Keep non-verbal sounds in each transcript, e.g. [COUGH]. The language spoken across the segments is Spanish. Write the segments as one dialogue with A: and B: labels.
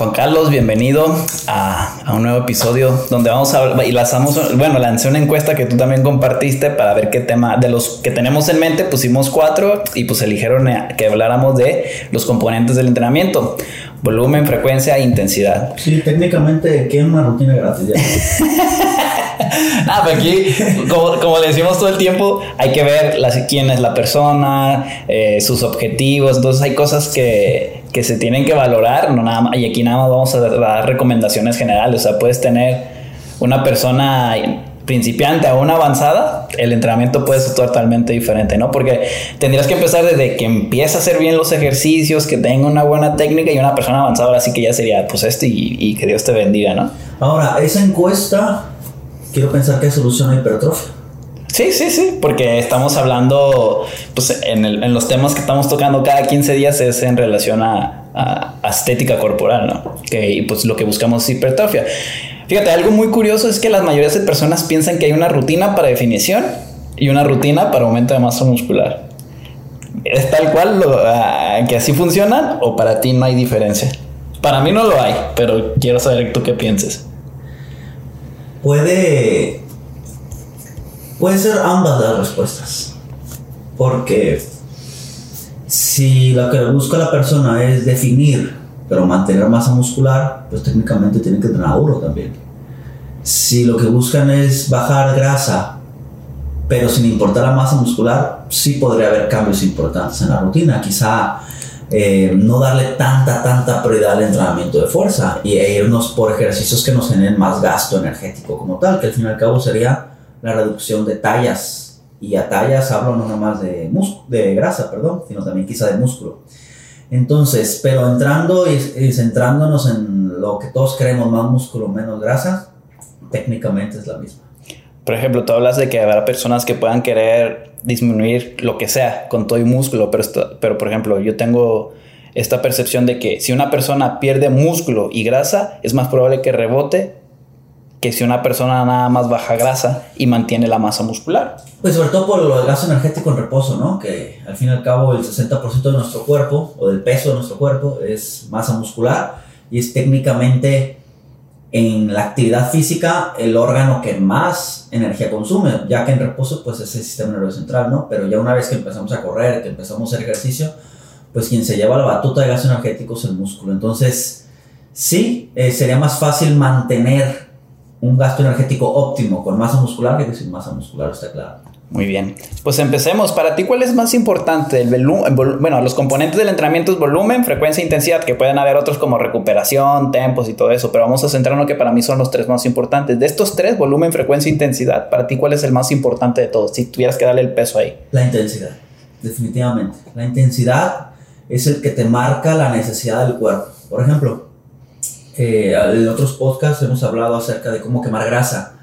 A: Juan Carlos, bienvenido a, un nuevo episodio donde vamos a y lanzamos, bueno, lancé una encuesta que tú también compartiste para ver qué tema de los que tenemos en mente, pusimos cuatro y pues eligieron que habláramos de los componentes del entrenamiento, volumen, frecuencia e intensidad.
B: Sí, técnicamente, ¿qué es una rutina gratis? [LAUGHS]
A: Ah, pero aquí, como, le decimos todo el tiempo, hay que ver quién es la persona, eh, sus objetivos. Entonces, hay cosas que, que, se tienen que valorar. No nada y aquí nada más vamos a dar recomendaciones generales. O sea, puedes tener una persona principiante a una avanzada, el entrenamiento puede ser totalmente diferente, ¿no? Porque tendrías que empezar desde que empieza a hacer bien los ejercicios, que tenga una buena técnica y una persona avanzada, así que ya sería pues esto y, y que Dios te bendiga, ¿no?
B: Ahora, esa encuesta quiero pensar que soluciona hipertrofia.
A: Sí, sí, sí, porque estamos hablando, pues en, el, en, los temas que estamos tocando cada 15 días es en relación a, a, estética corporal, ¿no? Que pues lo que buscamos es hipertrofia. Fíjate, algo muy curioso es que las mayorías de personas piensan que hay una rutina para definición y una rutina para aumento de masa muscular. ¿Es tal cual lo, que así funcionan o para ti no hay diferencia? Para mí no lo hay, pero quiero saber tú qué pienses
B: puede, puede ser ambas las respuestas. Porque si lo que busca la persona es definir, pero mantener masa muscular, pues técnicamente tienen que entrenar duro también. Si lo que buscan es bajar grasa, pero sin importar la masa muscular, sí podría haber cambios importantes en la rutina. Quizá eh, no darle tanta, tanta prioridad al entrenamiento de fuerza y e irnos por ejercicios que nos generen más gasto energético como tal, que al fin y al cabo sería la reducción de tallas. Y a tallas hablo no más de, de grasa, perdón, sino también quizá de músculo. Entonces, pero entrando y, centrándonos en lo que todos creemos, más músculo, menos grasa, técnicamente es la misma.
A: Por ejemplo, tú hablas de que habrá personas que puedan querer disminuir lo que sea con todo y músculo, pero, pero por ejemplo, yo tengo esta percepción de que si una persona pierde músculo y grasa, es más probable que rebote que si una persona nada más baja grasa y mantiene la masa muscular.
B: Pues sobre todo por el gasto energético en reposo, ¿no? Que al fin y al cabo el 60% de nuestro cuerpo o del peso de nuestro cuerpo es masa muscular y es técnicamente en la actividad física el órgano que más energía consume, ya que en reposo pues es el sistema nervioso central, ¿no? Pero ya una vez que empezamos a correr, que empezamos a hacer ejercicio, pues quien se lleva la batuta de gasto energético es el músculo. Entonces, sí, eh, sería más fácil mantener un gasto energético óptimo con masa muscular que sin masa muscular, está claro.
A: Muy bien. Pues empecemos. Para ti, ¿cuál es más importante? El bueno, los componentes del entrenamiento es volumen, frecuencia e intensidad, que pueden haber otros como recuperación, tempos y todo eso, pero vamos a centrarnos que para mí son los tres más importantes. De estos tres, volumen, frecuencia e intensidad, para ti, ¿cuál es el más importante de todos? Si tuvieras que darle el peso ahí.
B: La intensidad, definitivamente. La intensidad es el que te marca la necesidad del cuerpo. Por ejemplo, eh, en otros podcasts hemos hablado acerca de cómo quemar grasa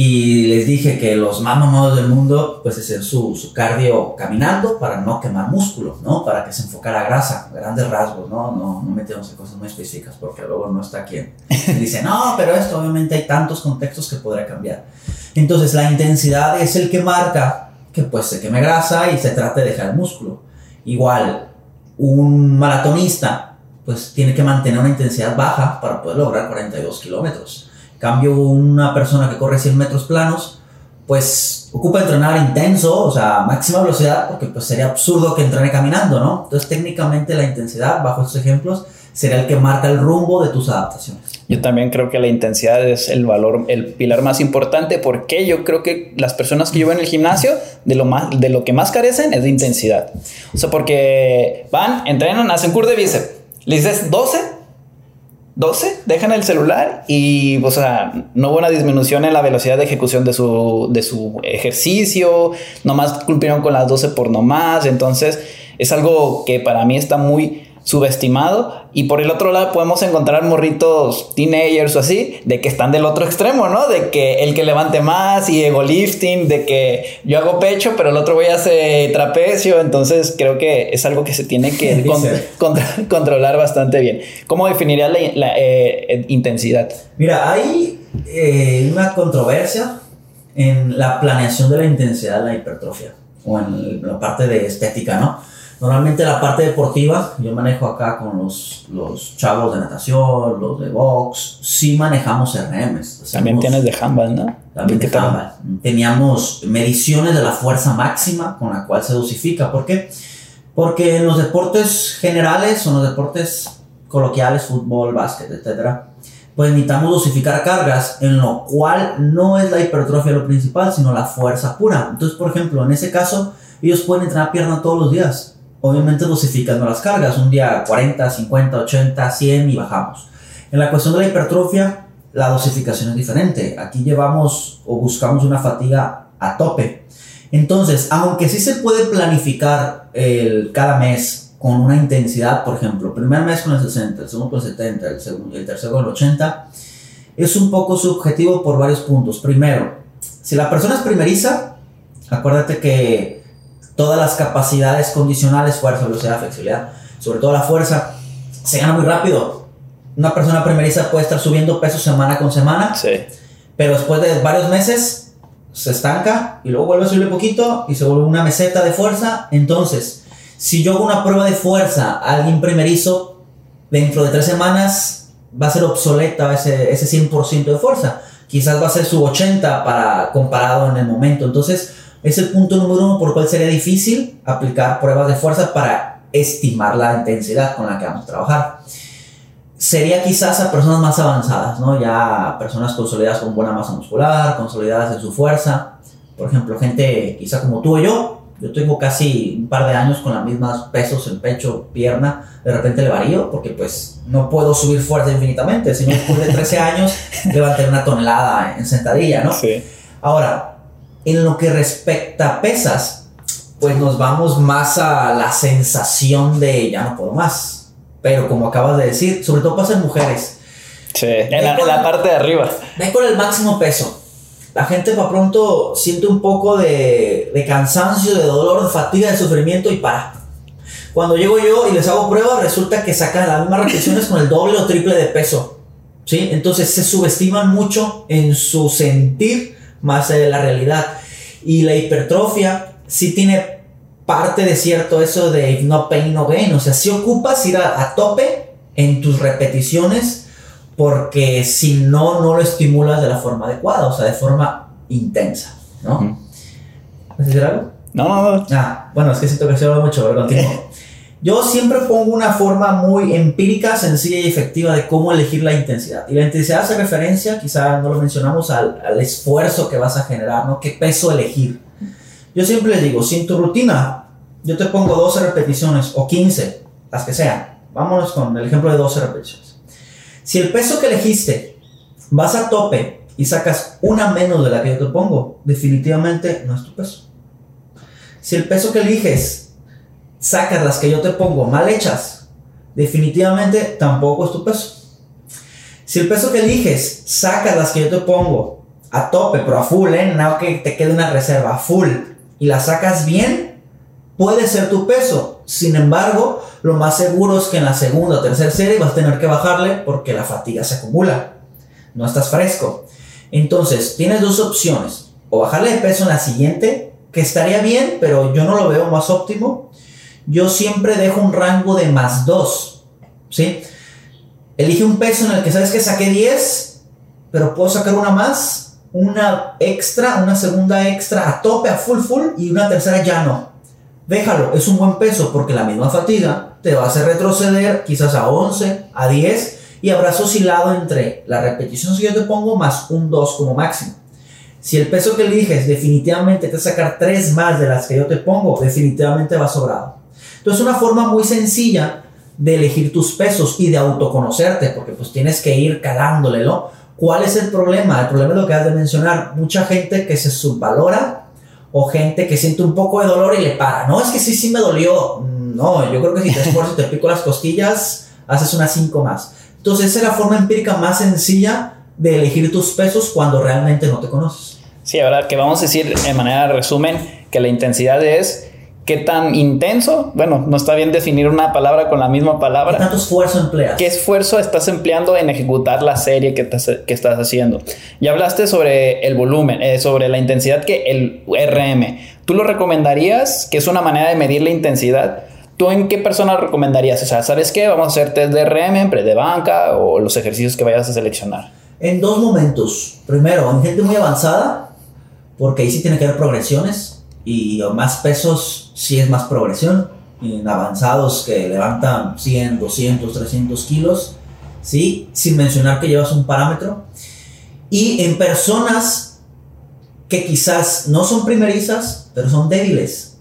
B: y les dije que los más mamados del mundo, pues hacen su, su cardio caminando para no quemar músculo, ¿no? Para que se enfocara grasa, grandes rasgos, ¿no? No, no metemos en cosas muy específicas porque luego no está quien dice, no, pero esto obviamente hay tantos contextos que podría cambiar. Entonces la intensidad es el que marca que pues se queme grasa y se trate de dejar músculo. Igual, un maratonista pues tiene que mantener una intensidad baja para poder lograr 42 kilómetros Cambio una persona que corre 100 metros planos, pues ocupa entrenar intenso, o sea, máxima velocidad, porque pues sería absurdo que entrene caminando, ¿no? Entonces técnicamente la intensidad, bajo estos ejemplos, sería el que marca el rumbo de tus adaptaciones.
A: Yo también creo que la intensidad es el valor, el pilar más importante, porque yo creo que las personas que yo en el gimnasio, de lo, más, de lo que más carecen es de intensidad. O sea, porque van, entrenan, hacen curso de bíceps, le dices 12, 12, dejan el celular y, o sea, no hubo una disminución en la velocidad de ejecución de su, de su ejercicio, nomás cumplieron con las 12 por nomás, entonces es algo que para mí está muy subestimado. Y por el otro lado podemos encontrar morritos teenagers o así, de que están del otro extremo, ¿no? De que el que levante más y ego lifting, de que yo hago pecho, pero el otro voy a hacer trapecio. Entonces creo que es algo que se tiene que [LAUGHS] controlar bastante bien. ¿Cómo definiría la, eh, intensidad?
B: Mira, hay eh, una controversia en la planeación de la intensidad de la hipertrofia o en la parte de estética, ¿no? Normalmente la parte deportiva, yo manejo acá con los, los chavos de natación, los de box, sí manejamos RMs.
A: También tienes de handball, ¿no?
B: También de handball. Teníamos mediciones de la fuerza máxima con la cual se dosifica. ¿Por qué? Porque en los deportes generales o en los deportes coloquiales, fútbol, básquet, etcétera, pues necesitamos dosificar cargas, en lo cual no es la hipertrofia lo principal, sino la fuerza pura. Entonces, por ejemplo, en ese caso, ellos pueden entrenar pierna todos los días obviamente dosificando las cargas, un día 40, 50, 80, 100 y bajamos. En la cuestión de la hipertrofia, la dosificación es diferente. Aquí llevamos o buscamos una fatiga a tope. Entonces, aunque sí se puede planificar el, cada mes con una intensidad, por ejemplo, primer mes con el 60, el segundo con el 70, el, segundo, el tercero con el 80, es un poco subjetivo por varios puntos. Primero, si la persona es primeriza, acuérdate que todas las capacidades condicionales, fuerza, velocidad, flexibilidad, sobre todo la fuerza, se gana muy rápido. Una persona primeriza puede estar subiendo peso semana con semana,
A: sí.
B: pero después de varios meses se estanca y luego vuelve a subir un poquito y se vuelve una meseta de fuerza. Entonces, si yo hago una prueba de fuerza a alguien primerizo, dentro de tres semanas va a ser obsoleta ese, ese 100% de fuerza. Quizás va a ser su 80 para comparado en el momento. Entonces, es el punto número uno por el cual sería difícil aplicar pruebas de fuerza para estimar la intensidad con la que vamos a trabajar. Sería quizás a personas más avanzadas, ¿no? Ya personas consolidadas con buena masa muscular, consolidadas en su fuerza. Por ejemplo, gente quizá como tú o yo. Yo tengo casi un par de años con los mismos pesos en pecho, pierna. De repente le varío porque pues no puedo subir fuerza infinitamente. Si no, después de 13 años [LAUGHS] levanté una tonelada en sentadilla, ¿no?
A: Sí.
B: Ahora, en lo que respecta a pesas, pues nos vamos más a la sensación de ya no puedo más. Pero como acabas de decir, sobre todo pasa en mujeres.
A: Sí, en la, parte de arriba.
B: Ven con el máximo peso. La gente para pronto siente un poco de, de cansancio, de dolor, de fatiga, de sufrimiento y para. Cuando llego yo y les hago pruebas, resulta que sacan las mismas repeticiones con el doble o triple de peso. ¿Sí? Entonces se subestiman mucho en su sentir más de la realidad. Y la hipertrofia sí tiene parte de cierto eso de no pain, no gain. O sea, si ocupas ir a, tope en tus repeticiones porque si no, no lo estimulas de la forma adecuada, o sea, de forma intensa, ¿no? ¿Vas decir algo?
A: No, no, no.
B: Ah, bueno, es que siento que se habla mucho, pero continúo. [LAUGHS] Yo siempre pongo una forma muy empírica, sencilla y efectiva de cómo elegir la intensidad. Y la intensidad hace referencia, quizá no lo mencionamos, al, al esfuerzo que vas a generar, ¿no? ¿Qué peso elegir? Yo siempre les digo, si en tu rutina yo te pongo 12 repeticiones o 15, las que sean, vámonos con el ejemplo de 12 repeticiones. Si el peso que elegiste vas a tope y sacas una menos de la que yo te pongo, definitivamente no es tu peso. Si el peso que eliges sacas las que yo te pongo mal hechas, definitivamente tampoco es tu peso. Si el peso que eliges sacas las que yo te pongo a tope, pero a full, ¿eh? No que te quede una reserva, a full, y las sacas bien, puede ser tu peso. Sin embargo, lo más seguro es que en la segunda o tercera serie vas a tener que bajarle porque la fatiga se acumula. No estás fresco. Entonces, tienes dos opciones. O bajarle de peso en la siguiente, que estaría bien, pero yo no lo veo más óptimo yo siempre dejo un rango de más 2. ¿Sí? Elige un peso en el que sabes que saqué 10, pero puedo sacar una más, una extra, una segunda extra a tope, a full full y una tercera ya no. Déjalo, es un buen peso porque la misma fatiga te va a hacer retroceder quizás a 11, a 10 y habrás oscilado entre la repetición que yo te pongo más un 2 como máximo. Si el peso que eliges definitivamente te va a sacar 3 más de las que yo te pongo, definitivamente va sobrado. Entonces, una forma muy sencilla de elegir tus pesos y de autoconocerte, porque pues tienes que ir calándole, ¿no? ¿Cuál es el problema? El problema es lo que has de mencionar. Mucha gente que se subvalora o gente que siente un poco de dolor y le para. No, es que sí, sí me dolió. No, yo creo que si te esfuerzas y te pico las costillas, haces unas 5 más. Entonces, esa es la forma empírica más sencilla de elegir tus pesos cuando realmente no te conoces.
A: Sí, ahora que vamos a decir de manera de resumen que la intensidad es qué tan intenso, bueno, no está bien definir una palabra con la misma palabra.
B: ¿Qué tanto esfuerzo empleas?
A: ¿Qué esfuerzo estás empleando en ejecutar la serie que, que estás haciendo? Ya hablaste sobre el volumen, eh, sobre la intensidad que el RM. ¿Tú lo recomendarías, que es una manera de medir la intensidad? ¿Tú en qué persona recomendarías? O sea, ¿sabes qué? Vamos a hacer test de RM, pre de banca o los ejercicios que vayas a seleccionar.
B: En dos momentos. Primero, en gente muy avanzada, porque ahí sí tiene que haber progresiones y más pesos sí es más progresión. En avanzados que levantan 100, 200, 300 kilos, ¿sí? Sin mencionar que llevas un parámetro. Y en personas que quizás no son primerizas, pero son débiles.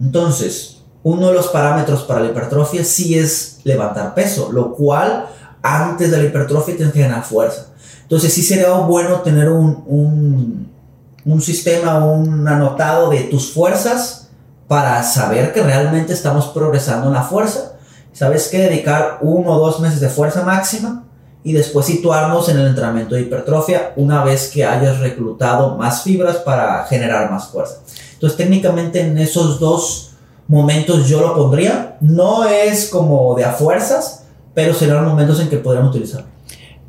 B: Entonces, uno de los parámetros para la hipertrofia sí es levantar peso, lo cual antes de la hipertrofia tienes que ganar fuerza. Entonces sí sería bueno tener un, un, un sistema, un anotado de tus fuerzas para saber que realmente estamos progresando en la fuerza. Sabes que dedicar uno o dos meses de fuerza máxima y después situarnos en el entrenamiento de hipertrofia una vez que hayas reclutado más fibras para generar más fuerza. Entonces técnicamente en esos dos momentos yo lo pondría. No es como de a fuerzas, pero serán momentos en que podríamos utilizarlo.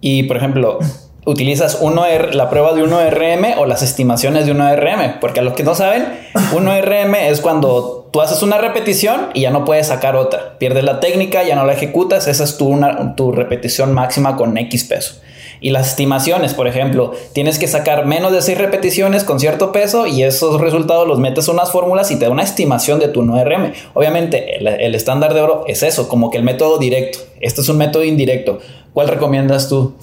A: Y por ejemplo, utilizas 1R, la prueba de 1RM o las estimaciones de 1RM, porque a los que no saben, 1RM es cuando tú haces una repetición y ya no puedes sacar otra. Pierdes la técnica, ya no la ejecutas, esa es tu, tu repetición máxima con X peso. Y las estimaciones, por ejemplo, tienes que sacar menos de 6 repeticiones con cierto peso y esos resultados los metes en unas fórmulas y te da una estimación de tu 9RM. Obviamente, el, estándar de oro es eso, como que el método directo. Este es un método indirecto. ¿Cuál recomiendas tú?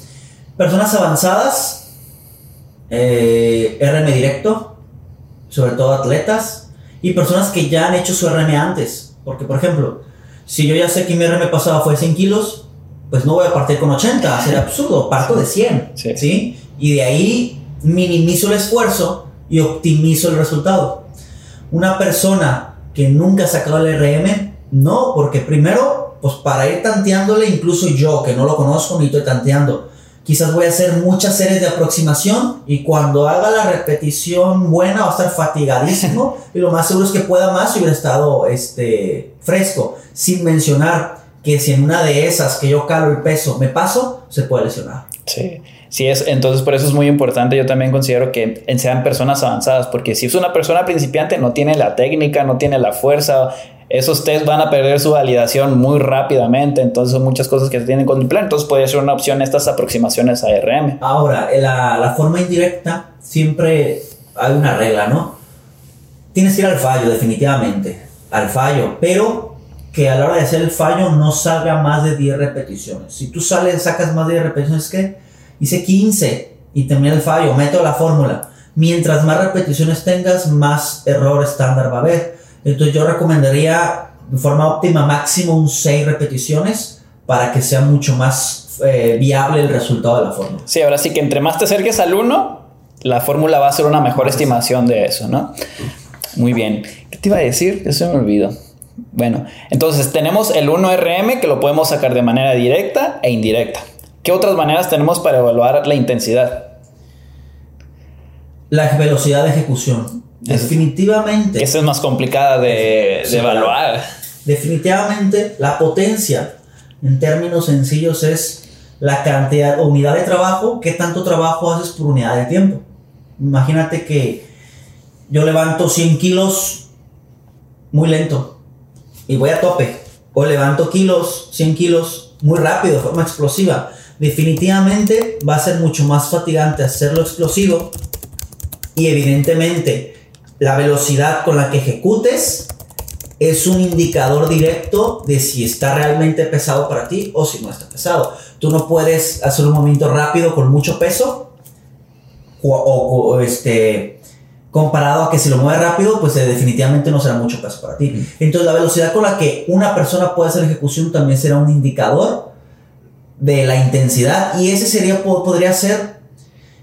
B: Personas avanzadas, eh, RM directo, sobre todo atletas, y personas que ya han hecho su RM antes. Porque, por ejemplo, si yo ya sé que mi RM pasado fue 100 kilos, pues no voy a partir con 80, sería absurdo, parto de 100, sí. Y de ahí minimizo el esfuerzo y optimizo el resultado. Una persona que nunca ha sacado el RM, no, porque primero, pues para ir tanteándole, incluso yo que no lo conozco, ni estoy tanteando, quizás voy a hacer muchas series de aproximación y cuando haga la repetición buena va a estar fatigadísimo [LAUGHS] y lo más seguro es que pueda más si hubiera estado este, fresco, sin mencionar que si en una de esas que yo calo el peso me paso, se puede lesionar.
A: Sí. Sí, es, entonces por eso es muy importante. Yo también considero que sean personas avanzadas, porque si es una persona principiante, no tiene la técnica, no tiene la fuerza, esos test van a perder su validación muy rápidamente. Entonces son muchas cosas que se tienen que contemplar. Entonces puede ser una opción estas aproximaciones a RM.
B: Ahora, la, la forma indirecta, siempre hay una regla, ¿no? Tienes que ir al fallo, definitivamente. Al fallo, pero que a la hora de hacer el fallo no salga más de 10 repeticiones. Si tú sales, sacas más de 10 repeticiones, que hice 15 y termina el fallo, meto la fórmula. Mientras más repeticiones tengas, más error estándar va a haber. Entonces yo recomendaría de forma óptima máximo un 6 repeticiones para que sea mucho más eh, viable el resultado de la fórmula.
A: Sí, ahora sí que entre más te acerques al 1, la fórmula va a ser una mejor estimación de eso, ¿no? Muy bien. ¿Qué te iba a decir? Eso me olvidó. Bueno, entonces tenemos el 1RM que lo podemos sacar de manera directa e indirecta. ¿Qué otras maneras tenemos para evaluar la intensidad?
B: La velocidad de ejecución. Definitivamente.
A: Esa es más complicada de, evaluar.
B: Definitivamente la potencia, en términos sencillos, es la cantidad o unidad de trabajo, qué tanto trabajo haces por unidad de tiempo. Imagínate que yo levanto 100 kilos muy lento y voy a tope. O levanto kilos, 100 kilos, muy rápido, de forma explosiva. Definitivamente va a ser mucho más fatigante hacerlo explosivo. Y evidentemente la velocidad con la que ejecutes es un indicador directo de si está realmente pesado para ti o si no está pesado. Tú no puedes hacer un movimiento rápido con mucho peso o, o este comparado a que si lo mueve rápido, pues eh, definitivamente no será mucho peso para ti. Entonces la velocidad con la que una persona puede hacer ejecución también será un indicador de la intensidad y ese sería podría ser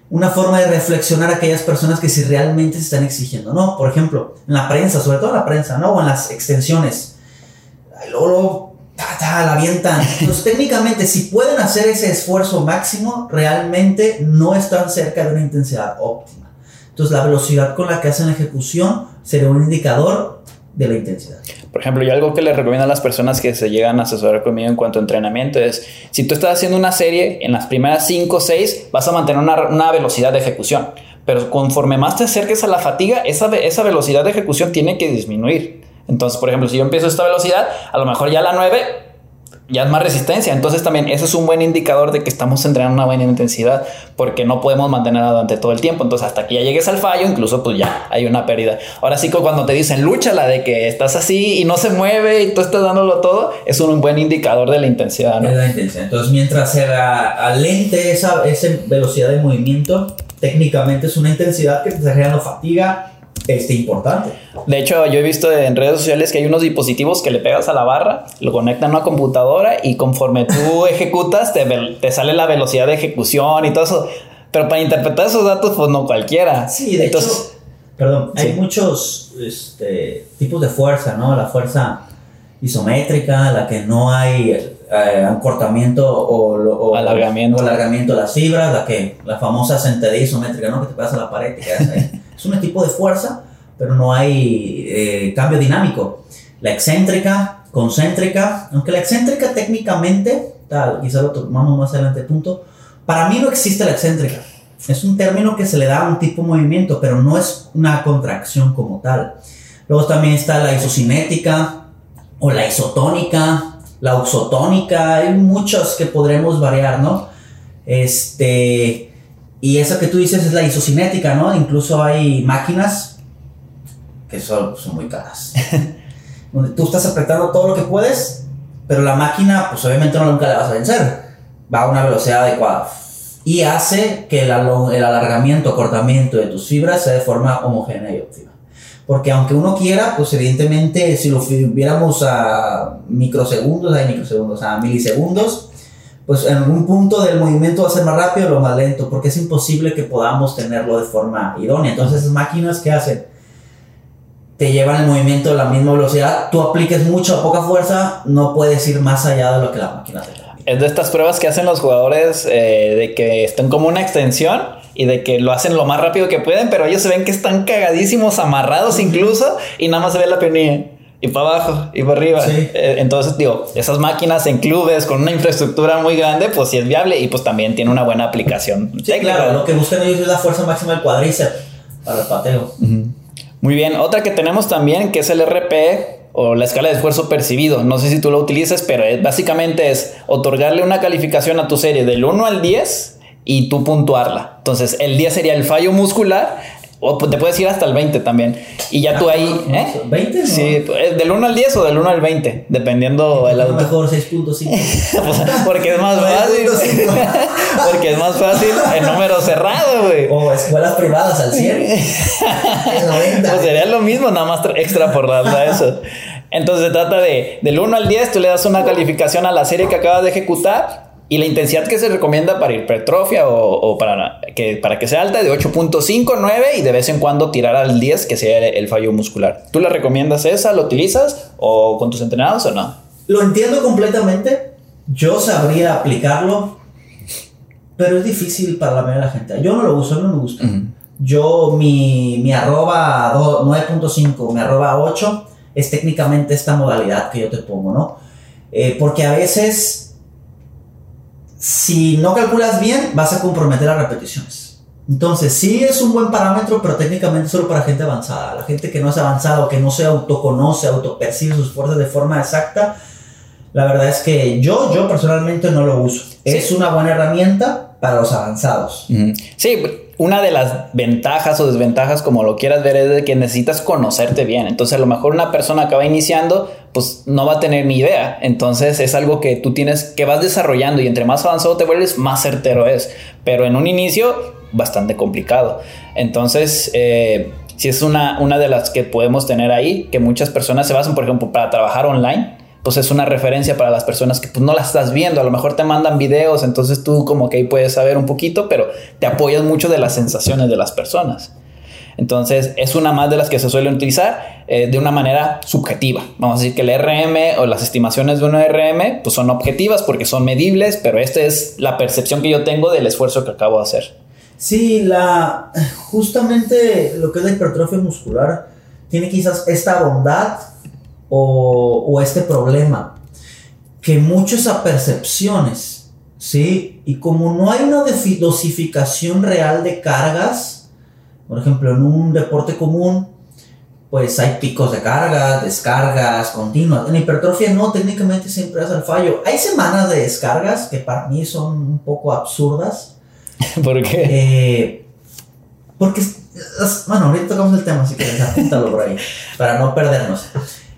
B: una forma de reflexionar a aquellas personas que si realmente se están exigiendo, ¿no? Por ejemplo, en la prensa, sobre todo en la prensa, ¿no? O en las extensiones. Luego, ta, la avientan. [LAUGHS] Entonces, técnicamente, si pueden hacer ese esfuerzo máximo, realmente no están cerca de una intensidad óptima. Entonces la velocidad con la que hacen la ejecución sería un indicador de la intensidad.
A: Por ejemplo, yo algo que les recomiendo a las personas que se llegan a asesorar conmigo en cuanto a entrenamiento es, si tú estás haciendo una serie, en las primeras 5 o 6 vas a mantener una, velocidad de ejecución, pero conforme más te acerques a la fatiga, esa, esa velocidad de ejecución tiene que disminuir. Entonces, por ejemplo, si yo empiezo esta velocidad, a lo mejor ya la 9 ya es más resistencia. Entonces también eso es un buen indicador de que estamos entrenando una buena intensidad porque no podemos mantenerla durante todo el tiempo. Entonces hasta que ya llegues al fallo, incluso pues ya hay una pérdida. Ahora sí que cuando te dicen lucha la de que estás así y no se mueve y tú estás dándolo todo, es un buen indicador de la intensidad. ¿no?
B: la intensidad. Entonces mientras se alente esa, esa velocidad de movimiento, técnicamente es una intensidad que te está generando fatiga este, importante.
A: De hecho, yo he visto en redes sociales que hay unos dispositivos que le pegas a la barra, lo conectan a una computadora y conforme tú [LAUGHS] ejecutas te, te sale la velocidad de ejecución y todo eso. Pero para interpretar esos datos, pues no cualquiera.
B: Sí, de Entonces, hecho, perdón, hay muchos este, tipos de fuerza, ¿no? La fuerza isométrica, la que no hay eh, acortamiento o,
A: alargamiento.
B: alargamiento de las fibras, la que la famosa centelilla isométrica, ¿no? Que te pegas a la pared y quedas ahí. [LAUGHS] es un tipo de fuerza, pero no hay eh, cambio dinámico. La excéntrica, concéntrica, aunque la excéntrica técnicamente, tal, quizá lo tomamos más adelante punto, para mí no existe la excéntrica. Es un término que se le da a un tipo de movimiento, pero no es una contracción como tal. Luego también está la isocinética o la isotónica, la uxotónica, hay muchos que podremos variar, ¿no? Este, y esa que tú dices es la isocinética, ¿no? Incluso hay máquinas que son, son muy caras. [LAUGHS] donde tú estás apretando todo lo que puedes, pero la máquina, pues obviamente no nunca la vas a vencer. Va a una velocidad adecuada. Y hace que el, el alargamiento, acortamiento de tus fibras sea de forma homogénea y óptima. Porque aunque uno quiera, pues evidentemente si lo viéramos a microsegundos, hay microsegundos, a milisegundos, pues en algún punto del movimiento va a ser más rápido o más lento, porque es imposible que podamos tenerlo de forma idónea. Entonces, esas máquinas que hacen, te llevan el movimiento a la misma velocidad, tú apliques mucha o poca fuerza, no puedes ir más allá de lo que la máquina te da.
A: Es de estas pruebas que hacen los jugadores eh, de que están como una extensión y de que lo hacen lo más rápido que pueden, pero ellos se ven que están cagadísimos, amarrados incluso, y nada más se ve la piernilla y para abajo y para arriba. Eh, entonces, digo, esas máquinas en clubes con una infraestructura muy grande, pues sí es viable y pues también tiene una buena aplicación.
B: Sí, claro, lo que buscan ellos es la fuerza máxima del cuádriceps para el pateo.
A: Muy bien, otra que tenemos también que es el RP o la escala de esfuerzo percibido. No sé si tú lo utilizas, pero básicamente es otorgarle una calificación a tu serie del 1 al 10 y tú puntuarla. Entonces, el 10 sería el fallo muscular, o te puedes ir hasta el 20 también. Y ya tú ahí. ¿eh?
B: ¿20?
A: Sí, pues, del 1 al 10 o del 1 al 20, dependiendo
B: el auto. Mejor 6.5. [LAUGHS]
A: porque es más [LAUGHS] fácil. [LAUGHS] porque es más fácil el número cerrado, güey.
B: O escuelas privadas al 100.
A: pues sería lo mismo, nada más extra por darle eso. Entonces se trata de del 1 al 10, tú le das una calificación a la serie que acabas de ejecutar y la intensidad que se recomienda para hipertrofia o, o para, que, para que sea alta de 8.5, 9 y de vez en cuando tirar al 10 que sea el, fallo muscular. ¿Tú la recomiendas esa? ¿Lo utilizas? ¿O con tus entrenados o no?
B: Lo entiendo completamente. Yo sabría aplicarlo, pero es difícil para la mayoría de la gente. Yo no lo uso, no me gusta. Yo, mi, mi arroba 9.5, mi arroba 8 es técnicamente esta modalidad que yo te pongo, ¿no? Eh, porque a veces si no calculas bien, vas a comprometer las repeticiones. Entonces, sí es un buen parámetro, pero técnicamente solo para gente avanzada. La gente que no es avanzada o que no se autoconoce, autopercibe sus fuerzas de forma exacta, la verdad es que yo, yo personalmente no lo uso. Es una buena herramienta para los avanzados.
A: Sí, una de las ventajas o desventajas, como lo quieras ver, es de que necesitas conocerte bien. Entonces, a lo mejor una persona que va iniciando, pues no va a tener ni idea. Entonces, es algo que tú tienes, que vas desarrollando y entre más avanzado te vuelves, más certero es. Pero en un inicio, bastante complicado. Entonces, eh, si es una, una de las que podemos tener ahí, que muchas personas se basan, por ejemplo, para trabajar online pues es una referencia para las personas que pues no la estás viendo, a lo mejor te mandan videos, entonces tú como que ahí puedes saber un poquito, pero te apoyas mucho de las sensaciones de las personas. Entonces es una más de las que se suelen utilizar eh, de una manera subjetiva. Vamos a decir que el RM o las estimaciones de un RM pues son objetivas porque son medibles, pero esta es la percepción que yo tengo del esfuerzo que acabo de hacer.
B: Sí, la, justamente lo que es la hipertrofia muscular tiene quizás esta bondad o, este problema, que muchos percepciones, ¿sí? Y como no hay una dosificación real de cargas, por ejemplo, en un deporte común, pues hay picos de carga, descargas continuas. En hipertrofia no, técnicamente siempre es el fallo. Hay semanas de descargas que para mí son un poco absurdas. [LAUGHS]
A: ¿Por qué?
B: Eh, porque, bueno, ahorita tocamos el tema, así que apúntalo por ahí, para no perdernos.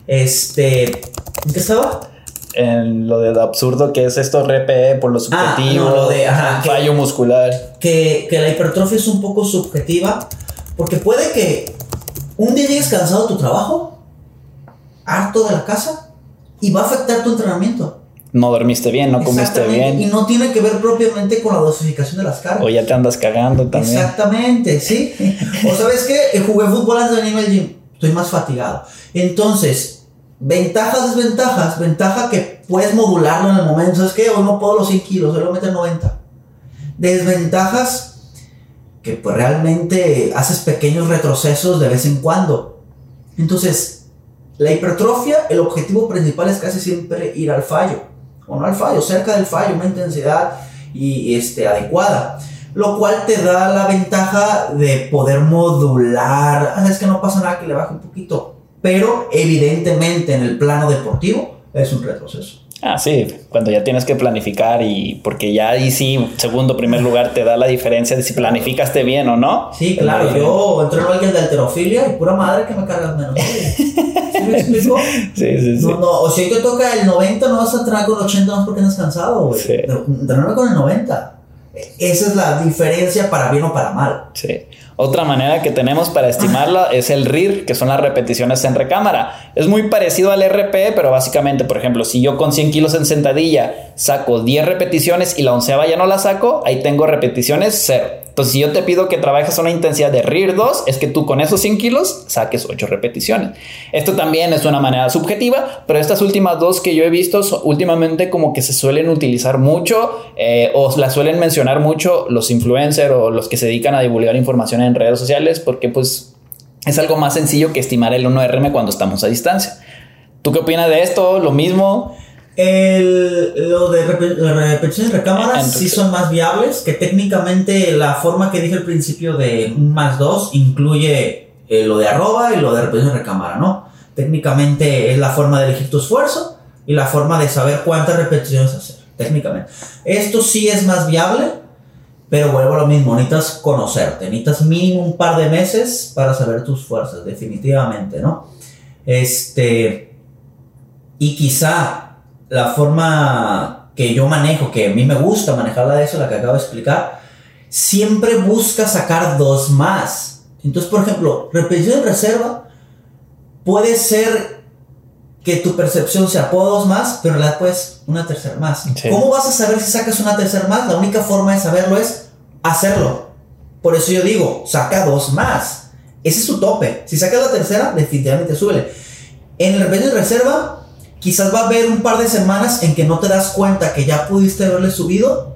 B: Este, ¿en qué estaba?
A: En lo de absurdo que es esto RPE por lo
B: Ah,
A: subjetivo,
B: no, lo de, ajá, que-
A: fallo muscular.
B: que, que la hipertrofia es un poco subjetiva, porque puede que un día llegues cansado de tu trabajo, harto de la casa, y va a afectar tu entrenamiento.
A: No dormiste bien, no comiste
B: Exactamente, Y
A: bien.
B: no tiene que ver propiamente con la dosificación de las cargas.
A: O ya te andas cagando también.
B: Exactamente, sí. [LAUGHS] O sabes qué, jugué fútbol antes de venirme al gym, estoy más fatigado. Entonces, ventajas, desventajas, ventaja que puedes modularlo en el momento, ¿sabes qué? Hoy no puedo los 100 kilos, hoy lo meto en 90. Desventajas que pues realmente haces pequeños retrocesos de vez en cuando. Entonces, la hipertrofia, el objetivo principal es casi siempre ir al fallo, o no al fallo, cerca del fallo, una intensidad y este, adecuada. Lo cual te da la ventaja de poder modular. Ah, Es que no pasa nada que le baje un poquito. Pero evidentemente en el plano deportivo es un retroceso.
A: Ah, sí, cuando ya tienes que planificar y porque ya ahí sí, segundo, primer lugar, te da la diferencia de si planificaste bien o no.
B: Sí, claro, yo entreno a alguien de alterofilia y pura madre que me cargas menos. [LAUGHS] ¿Sí me explico?
A: Sí, sí, sí.
B: No, no, o si hoy te toca el 90, no vas a entrenar con 80 más porque andas cansado, güey.
A: Sí.
B: Entrenar con el 90. Esa es la diferencia para bien o para mal.
A: Sí. Otra manera que tenemos para estimarla es el RIR, que son las repeticiones en recámara. Es muy parecido al RP, pero básicamente, por ejemplo, si yo con 100 kilos en sentadilla saco 10 repeticiones y la onceava ya no la saco, ahí tengo repeticiones cero. Entonces, si yo te pido que trabajes a una intensidad de RIR 2, es que tú con esos 100 kilos saques 8 repeticiones. Esto también es una manera subjetiva, pero estas últimas dos que yo he visto son- últimamente como que se suelen utilizar mucho eh, o las suelen mencionar mucho los influencers o los que se dedican a divulgar información en redes sociales porque pues es algo más sencillo que estimar el 1RM cuando estamos a distancia. ¿Tú qué opinas de esto? ¿Lo mismo?
B: El, lo de repe- la repetición en recámara
A: En-
B: sí son más viables, que técnicamente la forma que dije al principio de un más 2 incluye eh, lo de arroba y lo de repetición en recámara, ¿no? Técnicamente es la forma de elegir tu esfuerzo y la forma de saber cuántas repeticiones hacer, técnicamente. Esto sí es más viable, pero vuelvo a lo mismo, necesitas conocerte, necesitas mínimo un par de meses para saber tus fuerzas, definitivamente, ¿no? Este, y quizá la forma que yo manejo, que a mí me gusta manejarla de eso, la que acabo de explicar, siempre busca sacar dos más. Entonces, por ejemplo, repetición en reserva puede ser que tu percepción sea puedo dos más, pero la pues una tercera más.
A: Sí.
B: ¿Cómo vas a saber si sacas una tercera más? La única forma de saberlo es hacerlo. Por eso yo digo, saca dos más. Ese es tu tope. Si sacas la tercera, definitivamente súbele. En el repetición de reserva, quizás va a haber un par de semanas en que no te das cuenta que ya pudiste haberle subido.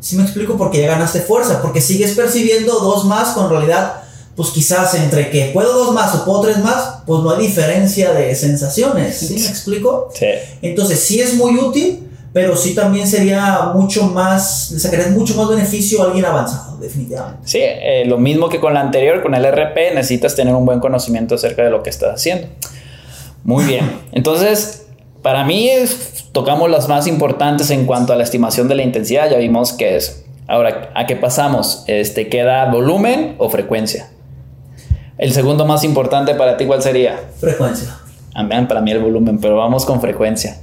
B: Si me explico, porque ya ganaste fuerza, porque sigues percibiendo dos más con realidad, pues quizás entre que puedo dos más o puedo tres más, pues no hay diferencia de sensaciones. ¿Sí me explico?
A: Sí.
B: Entonces sí es muy útil, pero sí también sería mucho más, le sacarías mucho más beneficio a alguien avanzado, definitivamente.
A: Sí, eh, lo mismo que con la anterior, con el RP, necesitas tener un buen conocimiento acerca de lo que estás haciendo. Muy bien. Entonces, para mí es- tocamos las más importantes en cuanto a la estimación de la intensidad. Ya vimos que es. Ahora, ¿a qué pasamos? Este, ¿Queda volumen o frecuencia? El segundo más importante para ti, ¿cuál sería?
B: Frecuencia.
A: Amén, para mí el volumen, pero vamos con frecuencia.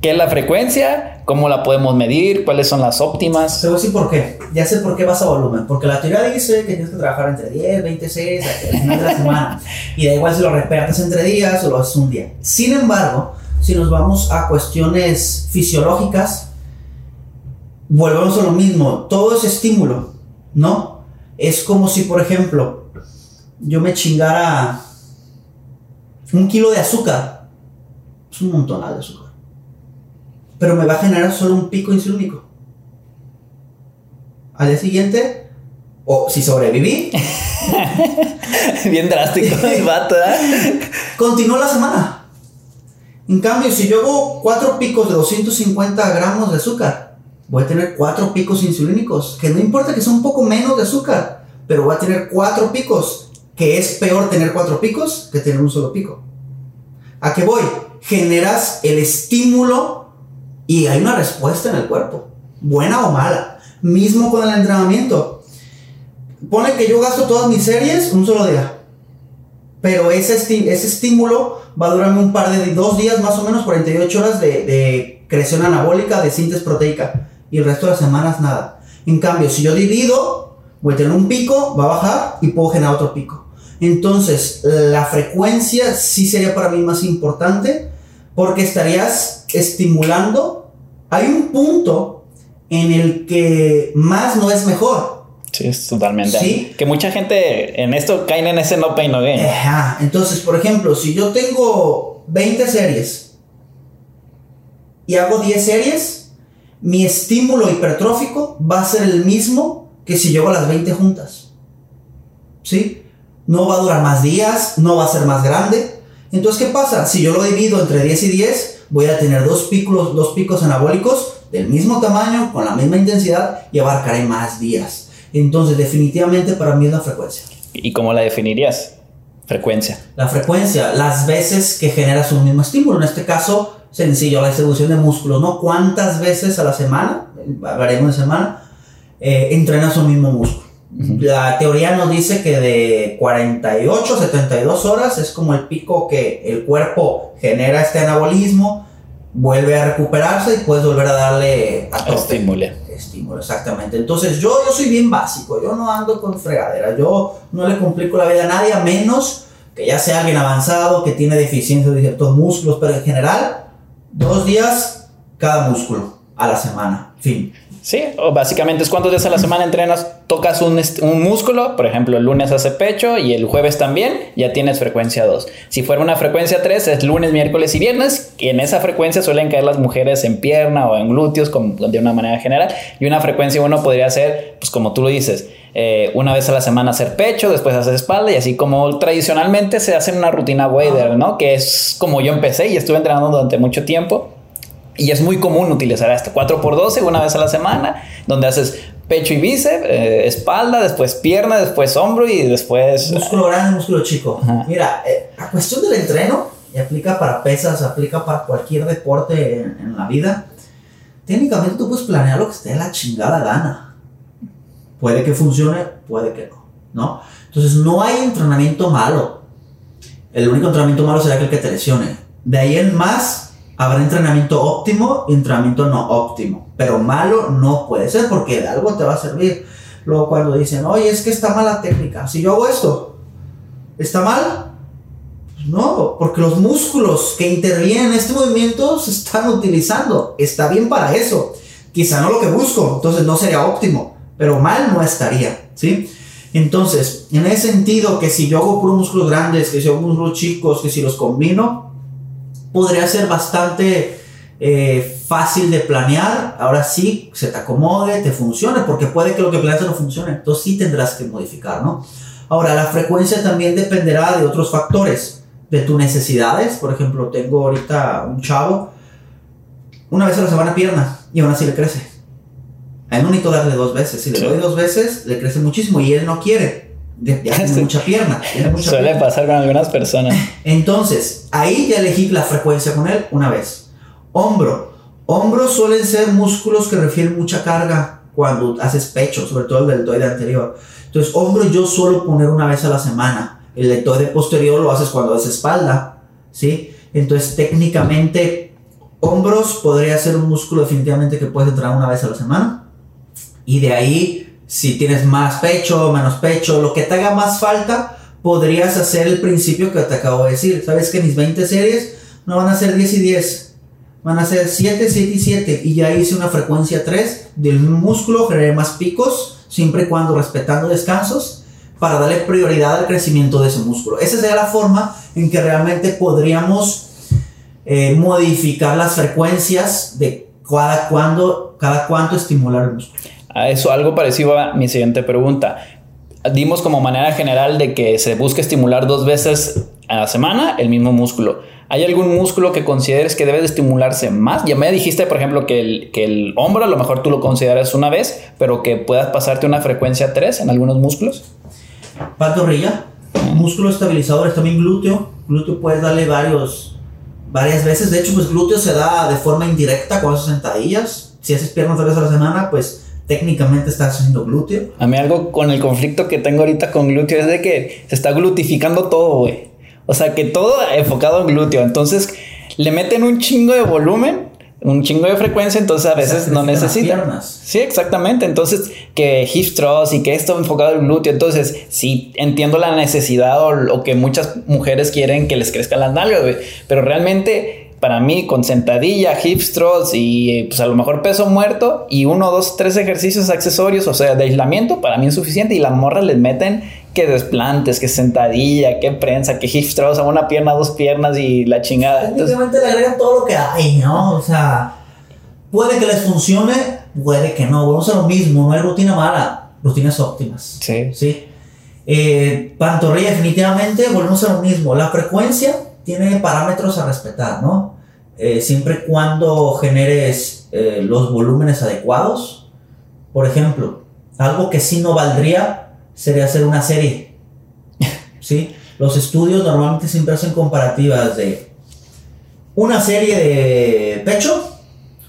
A: ¿Qué es la frecuencia? ¿Cómo la podemos medir? ¿Cuáles son las óptimas?
B: A decir por qué. Ya sé por qué vas a volumen. Porque la teoría dice que tienes que trabajar entre 10, 26 al final de la semana. Y da igual si lo repartes entre días o lo haces un día. Sin embargo, si nos vamos a cuestiones fisiológicas, volvemos a lo mismo. Todo es estímulo, ¿no? Es como si, por ejemplo, yo me chingara un kilo de azúcar. Es un montonal de azúcar. Pero me va a generar solo un pico insulínico. Al día siguiente, o si sobreviví, [LAUGHS]
A: Bien drástico [LAUGHS] el vato, ¿eh?
B: continuó la semana. En cambio, si yo hago cuatro picos de 250 gramos de azúcar, voy a tener cuatro picos insulínicos. Que no importa que sea un poco menos de azúcar, pero voy a tener cuatro picos que es peor tener cuatro picos que tener un solo pico. ¿A qué voy? Generas el estímulo y hay una respuesta en el cuerpo, buena o mala. Mismo con el entrenamiento. Pone que yo gasto todas mis series un solo día. Pero ese, ese estímulo va a durarme un par de dos días, más o menos 48 horas de, de creación anabólica, de síntesis proteica. Y el resto de las semanas nada. En cambio, si yo divido, voy a tener un pico, va a bajar y puedo generar otro pico. Entonces, la frecuencia sí sería para mí más importante porque estarías estimulando. Hay un punto en el que más no es mejor.
A: Sí, es totalmente. ¿Sí? Que mucha gente en esto caen en ese no pain no gain.
B: Entonces, por ejemplo, si yo tengo 20 series y hago 10 series, mi estímulo hipertrófico va a ser el mismo que si yo hago las 20 juntas. ¿Sí? no va a durar más días, no va a ser más grande. Entonces, ¿qué pasa? Si yo lo divido entre 10 y 10, voy a tener dos picos, dos picos anabólicos del mismo tamaño, con la misma intensidad y abarcaré más días. Entonces, definitivamente para mí es la frecuencia.
A: ¿Y cómo la definirías? Frecuencia.
B: La frecuencia, las veces que generas un mismo estímulo. En este caso, sencillo, la distribución de músculos, ¿no? ¿Cuántas veces a la semana, hablaremos de semana, eh, entrenas un mismo músculo? La teoría nos dice que de 48 a 72 horas es como el pico que el cuerpo genera este anabolismo, vuelve a recuperarse y puedes volver a darle
A: a Estímulo.
B: Estímulo, exactamente. Entonces yo, yo soy bien básico, yo no ando con fregadera, yo no le complico la vida a nadie, a menos que ya sea alguien avanzado, que tiene deficiencia de ciertos músculos, pero en general, dos días cada músculo a la semana, fin.
A: Sí, o básicamente es cuántos días a la semana entrenas, tocas un, un, músculo, por ejemplo, el lunes hace pecho y el jueves también, ya tienes frecuencia 2. Si fuera una frecuencia 3, es lunes, miércoles y viernes, y en esa frecuencia suelen caer las mujeres en pierna o en glúteos como, de una manera general, y una frecuencia 1 podría ser, pues como tú lo dices, eh, una vez a la semana hacer pecho, después hacer espalda, y así como tradicionalmente se hace una rutina Wader, ¿no? Que es como yo empecé y estuve entrenando durante mucho tiempo y es muy común utilizar hasta 4x12 una vez a la semana, donde haces pecho y bíceps, eh, espalda, después pierna, después hombro y después...
B: Músculo grande, músculo chico. Mira, eh, la cuestión del entreno, y aplica para pesas, aplica para cualquier deporte en, la vida, técnicamente tú puedes planear lo que esté la chingada gana. Puede que funcione, puede que no, ¿no? Entonces no hay entrenamiento malo. El único entrenamiento malo será el que te lesione. De ahí en más, Habrá entrenamiento óptimo y entrenamiento no óptimo. Pero malo no puede ser porque de algo te va a servir. Luego cuando dicen, oye, es que está mala técnica. Si yo hago esto, ¿está mal? Pues no, porque los músculos que intervienen en este movimiento se están utilizando. Está bien para eso. Quizá no lo que busco, entonces no sería óptimo. Pero mal no estaría, ¿sí? Entonces, en ese sentido, que si yo hago puros músculos grandes, que si hago músculos chicos, que si los combino, podría ser bastante eh, fácil de planear. Ahora sí, se te acomode, te funcione, porque puede que lo que planeas no funcione. Entonces sí tendrás que modificar, ¿no? Ahora, la frecuencia también dependerá de otros factores, de tus necesidades. Por ejemplo, tengo ahorita un chavo, una vez a la semana pierna, y aún así le crece. A él no necesito darle dos veces. Si le doy dos veces, le crece muchísimo y él no quiere ya tiene mucha pierna.
A: Suele pasar con algunas personas.
B: Entonces, ahí ya elegí la frecuencia con él una vez. Hombro. Hombros suelen ser músculos que refieren mucha carga cuando haces pecho, sobre todo el deltoide anterior. Entonces, hombro yo suelo poner una vez a la semana. El deltoide posterior lo haces cuando haces espalda, ¿sí? Entonces, técnicamente, hombros podría ser un músculo definitivamente que puedes entrar una vez a la semana. Y de ahí si tienes más pecho, menos pecho, lo que te haga más falta, podrías hacer el principio que te acabo de decir. Sabes que mis 20 series no van a ser 10 y 10, van a ser 7, 7 y 7. Y ya hice una frecuencia 3 del músculo, generé más picos, siempre y cuando respetando descansos, para darle prioridad al crecimiento de ese músculo. Esa sería la forma en que realmente podríamos eh, modificar las frecuencias de cada, cuando, cada cuánto estimular el músculo.
A: A eso algo parecido a mi siguiente pregunta. Dimos como manera general de que se busca estimular dos veces a la semana el mismo músculo. ¿Hay algún músculo que consideres que debe de estimularse más? Ya me dijiste, por ejemplo, que el, que el hombro a lo mejor tú lo consideras una vez, pero que puedas pasarte una frecuencia 3 en algunos músculos.
B: Pantorrilla, Músculo estabilizador es también glúteo. Glúteo puedes darle varios, varias veces. De hecho, pues glúteo se da de forma indirecta con haces sentadillas. Si haces piernas tres veces a la semana, pues técnicamente estás haciendo glúteo.
A: A mí algo con el conflicto que tengo ahorita con glúteo es de que se está glutificando todo, güey. O sea, que todo enfocado en glúteo. Entonces, le meten un chingo de volumen un chingo de frecuencia, entonces a veces no necesitan. Sí, exactamente. Entonces, que hip thrust y que esto enfocado en glúteo. Entonces, sí entiendo la necesidad o lo que muchas mujeres quieren que les crezcan las nalgas, güey. Pero realmente, para mí, con sentadilla, hip thrust y pues a lo mejor peso muerto y uno, dos, tres ejercicios accesorios, o sea, de aislamiento, para mí es suficiente. Y las morras les meten que desplantes, que sentadilla, que prensa, que hip thrust a una pierna, dos piernas y la chingada.
B: Técnicamente le agregan todo lo que hay, ¿no? O sea, puede que les funcione, puede que no. Vamos a lo mismo, no hay rutina mala, rutinas óptimas.
A: Sí.
B: Sí. Eh, pantorrilla, definitivamente, volvemos a lo mismo. La frecuencia tiene parámetros a respetar, ¿no? Eh, siempre y cuando generes eh, los volúmenes adecuados. Por ejemplo, algo que sí no valdría sería hacer una serie. [LAUGHS] ¿Sí? Los estudios normalmente siempre hacen comparativas de una serie de pecho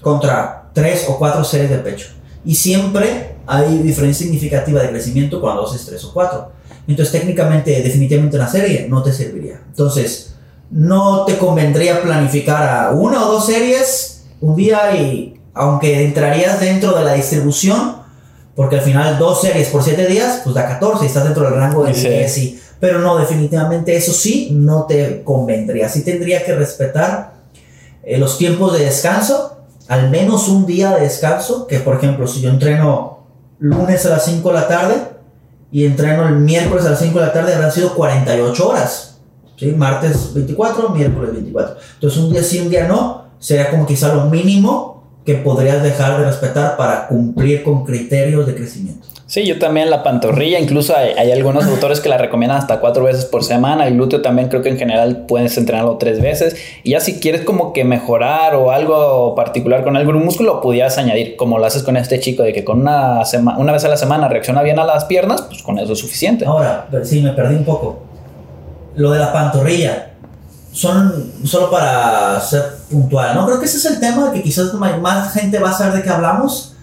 B: contra tres o cuatro series de pecho. Y siempre hay diferencia significativa de crecimiento cuando haces tres o cuatro. Entonces, técnicamente, definitivamente una serie no te serviría. Entonces, no te convendría planificar a una o dos series un día y aunque entrarías dentro de la distribución, porque al final dos series por siete días, pues da 14 y estás dentro del rango de 10, sí. Pero no, definitivamente eso sí, no te convendría. Sí tendría que respetar eh, los tiempos de descanso, al menos un día de descanso, que por ejemplo, si yo entreno lunes a las 5 de la tarde y entreno el miércoles a las 5 de la tarde, habrán sido 48 horas. ¿Sí? Martes 24, miércoles 24. Entonces un día sí, un día no, sería como quizá lo mínimo que podrías dejar de respetar para cumplir con criterios de crecimiento.
A: Sí, yo también la pantorrilla, incluso hay, algunos autores que la recomiendan hasta cuatro veces por semana. El glúteo también creo que en general puedes entrenarlo tres veces. Y ya si quieres como que mejorar o algo particular con algún músculo, pudieras añadir, como lo haces con este chico, de que con una, una vez a la semana reacciona bien a las piernas, pues con eso es suficiente.
B: Ahora, sí, me perdí un poco. Lo de la pantorrilla, son solo para ser puntual, ¿no? Creo que ese es el tema que quizás más gente va a saber de qué hablamos,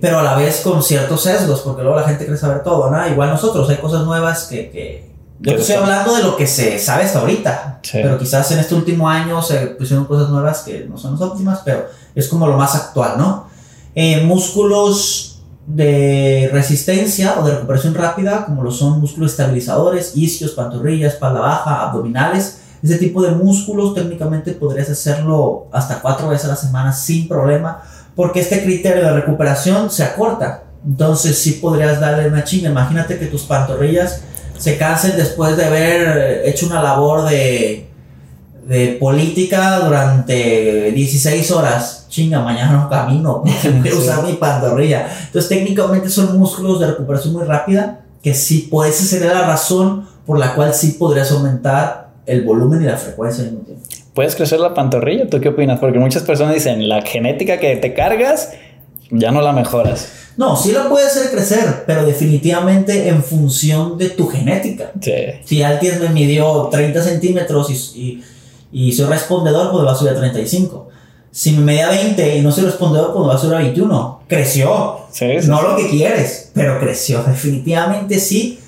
B: pero a la vez con ciertos sesgos, porque luego la gente quiere saber todo, ¿no? Igual nosotros, hay cosas nuevas que... que yo estoy hablando de lo que se sabe hasta ahorita, pero quizás en este último año se pusieron cosas nuevas que no son las óptimas, pero es como lo más actual, ¿no? Eh, músculos de resistencia o de recuperación rápida, como lo son músculos estabilizadores, isquios, pantorrillas, espalda baja, abdominales, ese tipo de músculos técnicamente podrías hacerlo hasta cuatro veces a la semana sin problema, porque este criterio de recuperación se acorta. Entonces sí podrías darle una chinga. Imagínate que tus pantorrillas se cansen después de haber hecho una labor de, de política durante 16 horas. Chinga, mañana no camino, [LAUGHS] voy a usar mi pantorrilla. Entonces técnicamente son músculos de recuperación muy rápida, que sí, pues esa sería la razón por la cual sí podrías aumentar el volumen y la frecuencia al mismo tiempo.
A: ¿Puedes crecer la pantorrilla? ¿Tú qué opinas? Porque muchas personas dicen, la genética que te cargas, ya no la mejoras.
B: No, sí la puedes hacer crecer, pero definitivamente en función de tu genética.
A: Sí.
B: Si alguien me midió 30 centímetros y, y, soy respondedor, pues va a subir a 35. Si me medía 20 y no soy respondedor, pues va a a 21. Creció.
A: Sí,
B: no lo que quieres, pero creció. Definitivamente sí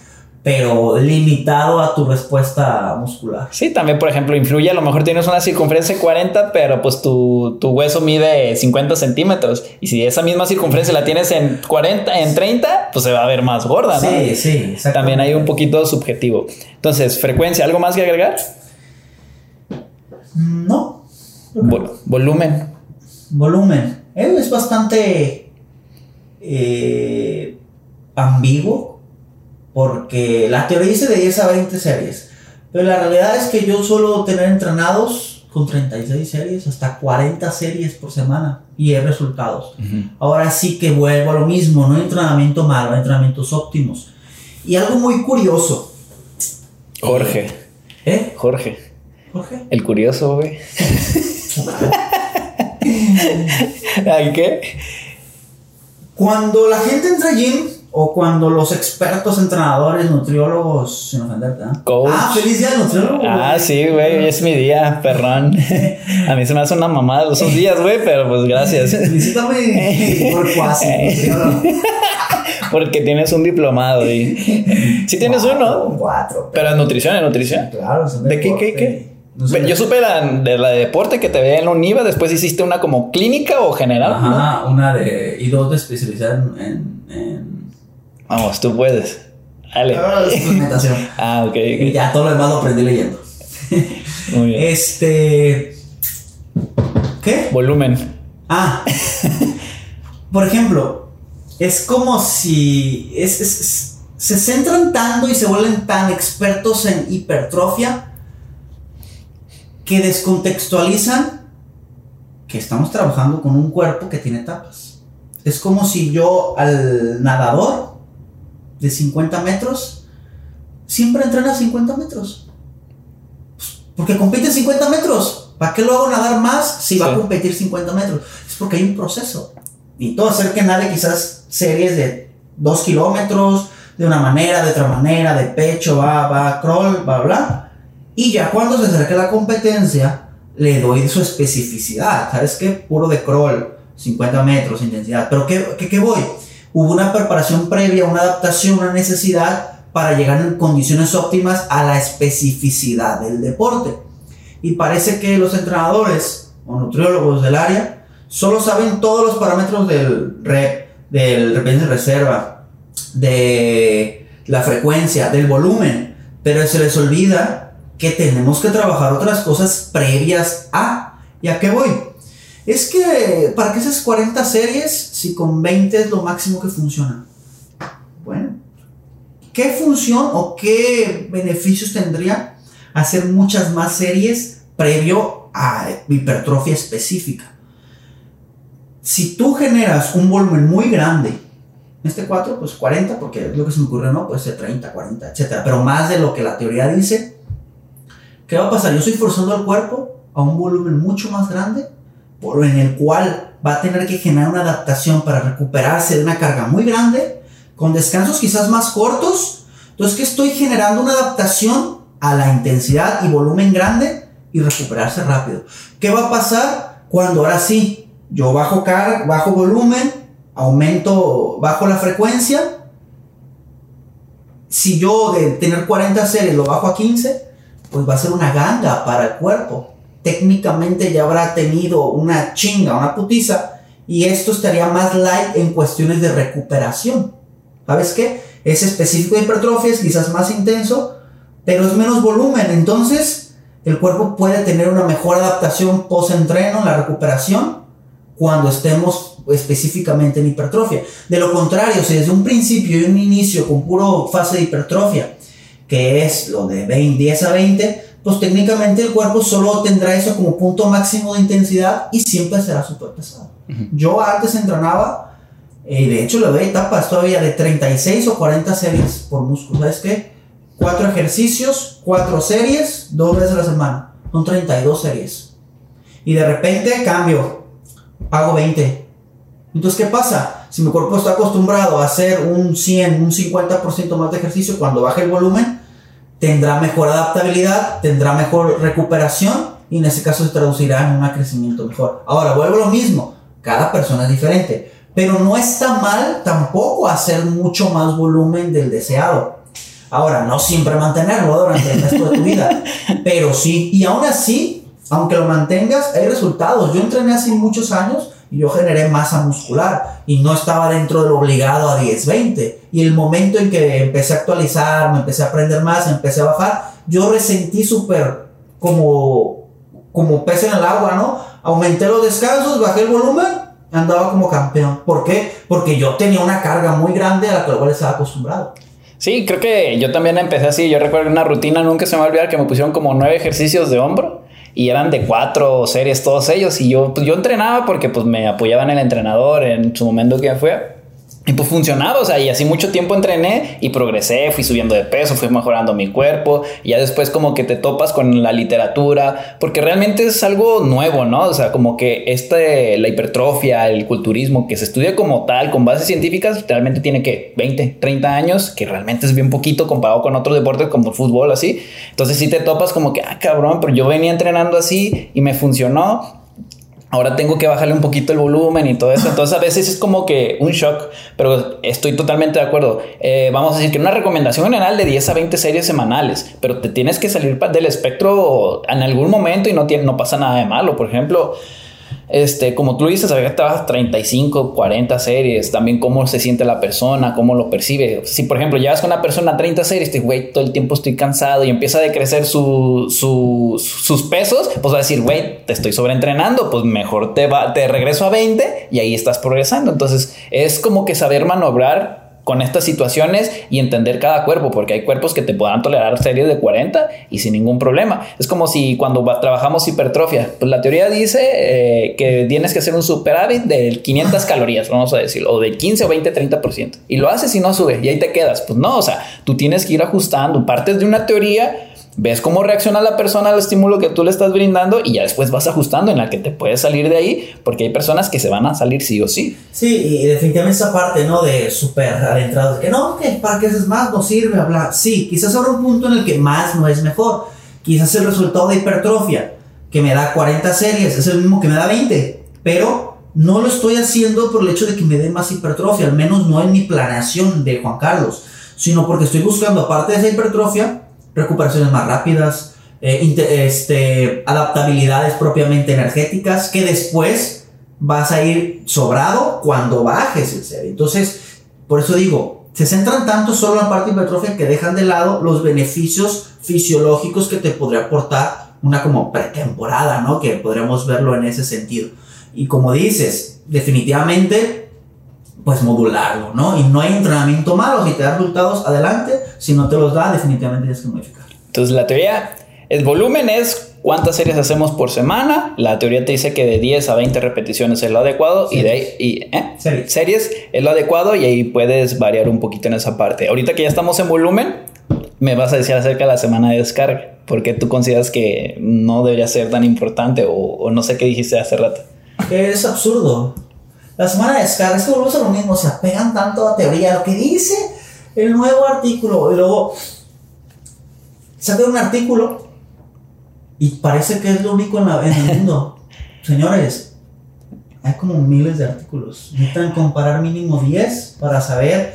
B: pero limitado a tu respuesta muscular.
A: Sí, también, por ejemplo, influye, a lo mejor tienes una circunferencia de 40, pero pues tu, tu, hueso mide 50 centímetros. Y si esa misma circunferencia la tienes en 40, en 30, pues se va a ver más gorda, ¿no?
B: Sí, sí,
A: También hay un poquito subjetivo. Entonces, frecuencia, ¿algo más que agregar?
B: No.
A: Volumen.
B: Volumen. Eh, es bastante eh, ambiguo porque la teoría dice de 10 a 20 series, pero la realidad es que yo suelo tener entrenados con 36 series, hasta 40 series por semana y hay resultados. Ahora sí que vuelvo a lo mismo, no hay entrenamiento malo, hay entrenamientos óptimos. Y algo muy curioso.
A: Jorge.
B: ¿Eh?
A: Jorge.
B: Jorge.
A: El curioso, güey. [LAUGHS] [LAUGHS] ¿Ay qué?
B: Cuando la gente entra al gym, O cuando los expertos, entrenadores, nutriólogos, sin ofenderte, ¿eh?
A: Coach.
B: Ah, feliz día del nutriólogo.
A: Ah,
B: güey.
A: sí, güey, hoy es mi día, perrón. [LAUGHS] A mí se me hace una mamada esos días, güey, pero pues gracias. [LAUGHS]
B: Felicítame por cuasi. nutriólogo.
A: Porque tienes un diplomado y... Sí tienes
B: Cuatro,
A: uno,
B: Cuatro.
A: pero en nutrición, en nutrición.
B: Claro,
A: ¿De qué, qué, qué?
B: No sé.
A: Yo supe la, de la de deporte que te veía en la UNIVA, después hiciste una como clínica o general. ¿no?
B: Ajá, una de. Y dos de especializar en.
A: Vamos, tú puedes. Dale.
B: Ah. [LAUGHS]
A: Ah, ok.
B: Y ya todo lo demás lo aprendí leyendo.
A: Muy bien.
B: Este. ¿Qué?
A: Volumen.
B: Ah. Por ejemplo, es como si. es- es- es- se centran tanto y se vuelven tan expertos en hipertrofia que descontextualizan que estamos trabajando con un cuerpo que tiene etapas. Es como si yo al nadador de 50 metros siempre entrena 50 metros. Pues, Porque compite 50 metros. ¿Para qué lo hago nadar más si va a competir 50 metros? Es porque hay un proceso. Y todo hacer que nadie quizás series de 2 kilómetros, de una manera, de otra manera, de pecho, va, va, crawl, bla, bla. Y ya cuando se acerque la competencia, le doy su especificidad. ¿Sabes qué? Puro de crawl, 50 metros, intensidad. Pero ¿qué, qué, qué voy? Hubo una preparación previa, una adaptación, una necesidad para llegar en condiciones óptimas a la especificidad del deporte. Y parece que los entrenadores o nutriólogos del área solo saben todos los parámetros del rep, del repetición de reserva, de la frecuencia, del volumen, pero se les olvida que tenemos que trabajar otras cosas previas a. ¿Y a qué voy? Es que, ¿para qué esas 40 series si con 20 es lo máximo que funciona? Bueno, ¿qué función o qué beneficios tendría hacer muchas más series previo a hipertrofia específica? Si tú generas un volumen muy grande, este 4, pues 40, porque lo que se me ocurrió, ¿no? Puede ser 30, 40, etcétera, pero más de lo que la teoría dice, ¿qué va a pasar? Yo estoy forzando al cuerpo a un volumen mucho más grande, por en el cual va a tener que generar una adaptación para recuperarse de una carga muy grande, con descansos quizás más cortos. Entonces, que estoy generando una adaptación a la intensidad y volumen grande y recuperarse rápido. ¿Qué va a pasar cuando ahora sí yo bajo carga, bajo volumen, aumento, bajo la frecuencia? Si yo de tener 40 series lo bajo a 15, pues va a ser una ganga para el cuerpo. Técnicamente ya habrá tenido una chinga, una putiza, y esto estaría más light en cuestiones de recuperación. ¿Sabes qué? Es específico de hipertrofia, es quizás más intenso, pero es menos volumen. Entonces, el cuerpo puede tener una mejor adaptación post-entreno, la recuperación, cuando estemos específicamente en hipertrofia. De lo contrario, si desde un principio y un inicio con puro fase de hipertrofia, que es lo de 20, 10 a 20, pues técnicamente el cuerpo solo tendrá eso como punto máximo de intensidad y siempre será súper pesado. Yo antes entrenaba, y de hecho le doy etapas todavía de 36 o 40 series por músculo. ¿Sabes qué? Cuatro ejercicios, cuatro series, dos veces a la semana. Son 32 series. Y de repente cambio, hago 20. Entonces, ¿qué pasa? Si mi cuerpo está acostumbrado a hacer un 100, un 50% más de ejercicio, cuando baje el volumen, tendrá mejor adaptabilidad, tendrá mejor recuperación y en ese caso se traducirá en un crecimiento mejor. Ahora, vuelvo a lo mismo, cada persona es diferente, pero no está mal tampoco hacer mucho más volumen del deseado. Ahora, no siempre mantenerlo durante el resto de tu vida, [LAUGHS] pero sí, y aún así, aunque lo mantengas, hay resultados. Yo entrené hace muchos años y yo generé masa muscular y no estaba dentro del obligado a 10-20. Y el momento en que empecé a actualizar, me empecé a aprender más, empecé a bajar, yo resentí súper como, como pez en el agua, ¿no? Aumenté los descansos, bajé el volumen, andaba como campeón. ¿Por qué? Porque yo tenía una carga muy grande a la cual estaba acostumbrado.
A: Sí, creo que yo también empecé así. Yo recuerdo una rutina, nunca se me va a olvidar que me pusieron como nueve ejercicios de hombro y eran de cuatro series todos ellos. Y yo, pues, yo entrenaba porque pues me apoyaban el entrenador en su momento que fue. Y pues funcionaba, o sea, y así mucho tiempo entrené y progresé, fui subiendo de peso, fui mejorando mi cuerpo, y ya después como que te topas con la literatura, porque realmente es algo nuevo, ¿no? O sea, como que este, la hipertrofia, el culturismo, que se estudia como tal, con bases científicas, realmente tiene que 20, 30 años, que realmente es bien poquito comparado con otros deportes como el fútbol, así. Entonces si te topas como que, ah, cabrón, pero yo venía entrenando así y me funcionó, ahora tengo que bajarle un poquito el volumen y todo eso. Entonces a veces es como que un shock, pero estoy totalmente de acuerdo. Eh, vamos a decir que una recomendación general de 10 a 20 series semanales, pero te tienes que salir del espectro en algún momento y no, tiene, no pasa nada de malo. Por ejemplo, este, como tú dices, a veces trabajas 35, 40 series, también cómo se siente la persona, cómo lo percibe. Si, por ejemplo, llevas con una persona a 30 series, te güey, todo el tiempo estoy cansado y empieza a decrecer su, sus pesos, pues va a decir, güey, te estoy sobreentrenando, pues mejor te, va, te regreso a 20 y ahí estás progresando. Entonces, es como que saber manobrar con estas situaciones y entender cada cuerpo, porque hay cuerpos que te puedan tolerar series de 40 y sin ningún problema. Es como si cuando trabajamos hipertrofia, pues la teoría dice eh, que tienes que hacer un superávit de 500 [LAUGHS] calorías, vamos a decir, o de 15 o 20, 30%. Y lo haces y no sube y ahí te quedas. Pues no, o sea, tú tienes que ir ajustando. Partes de una teoría ves cómo reacciona la persona al estímulo que tú le estás brindando y ya después vas ajustando en la que te puedes salir de ahí, porque hay personas que se van a salir sí o sí.
B: Sí, y definitivamente esa parte, ¿no? De súper adentrado, que no, que para que haces más no sirve hablar. Sí, quizás habrá un punto en el que más no es mejor. Quizás el resultado de hipertrofia, que me da 40 series, es el mismo que me da 20, pero no lo estoy haciendo por el hecho de que me dé más hipertrofia, al menos no en mi planeación de Juan Carlos, sino porque estoy buscando, aparte de esa hipertrofia, recuperaciones más rápidas, eh, este, adaptabilidades propiamente energéticas, que después vas a ir sobrado cuando bajes el serie. Entonces, por eso digo, se centran tanto solo en la parte hipertrofia que dejan de lado los beneficios fisiológicos que te podría aportar una como pretemporada, ¿no? Que podríamos verlo en ese sentido. Y como dices, definitivamente, pues modularlo, ¿no? Y no hay entrenamiento malo, si te da resultados, adelante, si no te los da, definitivamente tienes que modificar.
A: Entonces la teoría, el volumen es cuántas series hacemos por semana. La teoría te dice que de 10 a 20 repeticiones es lo adecuado y de y, ¿eh? series. series es lo adecuado y ahí puedes variar un poquito en esa parte. Ahorita que ya estamos en volumen, me vas a decir acerca de la semana de descarga. porque tú consideras que no debería ser tan importante o, o no sé qué dijiste hace rato?
B: Es absurdo. La semana de descarga es que volvemos a lo mismo, se apegan tanto a la teoría, lo que dice el nuevo artículo. Y luego saca un artículo y parece que es lo único en, la, en el mundo. [LAUGHS] Señores, hay como miles de artículos. Necesitan comparar mínimo 10 para saber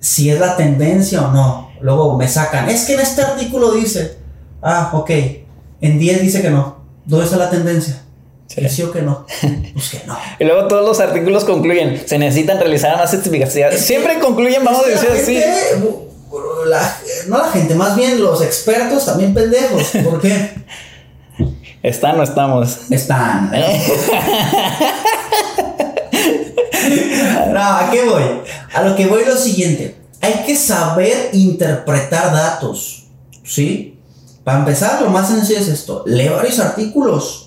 B: si es la tendencia o no. Luego me sacan, es que en este artículo dice, ah, ok, en 10 dice que no. ¿Dónde está la tendencia? Sí. o que no? [LAUGHS] Pues que no.
A: y luego todos los artículos concluyen, se necesitan realizar más investigaciones. Siempre concluyen, vamos a decir así.
B: no la gente, más bien los expertos también pendejos. ¿Por qué? [LAUGHS]
A: ¿Están o estamos?
B: Están. [LAUGHS] no, ¿a qué voy? A lo que voy es lo siguiente. Hay que saber interpretar datos. ¿Sí? Para empezar, lo más sencillo es esto. Lee varios artículos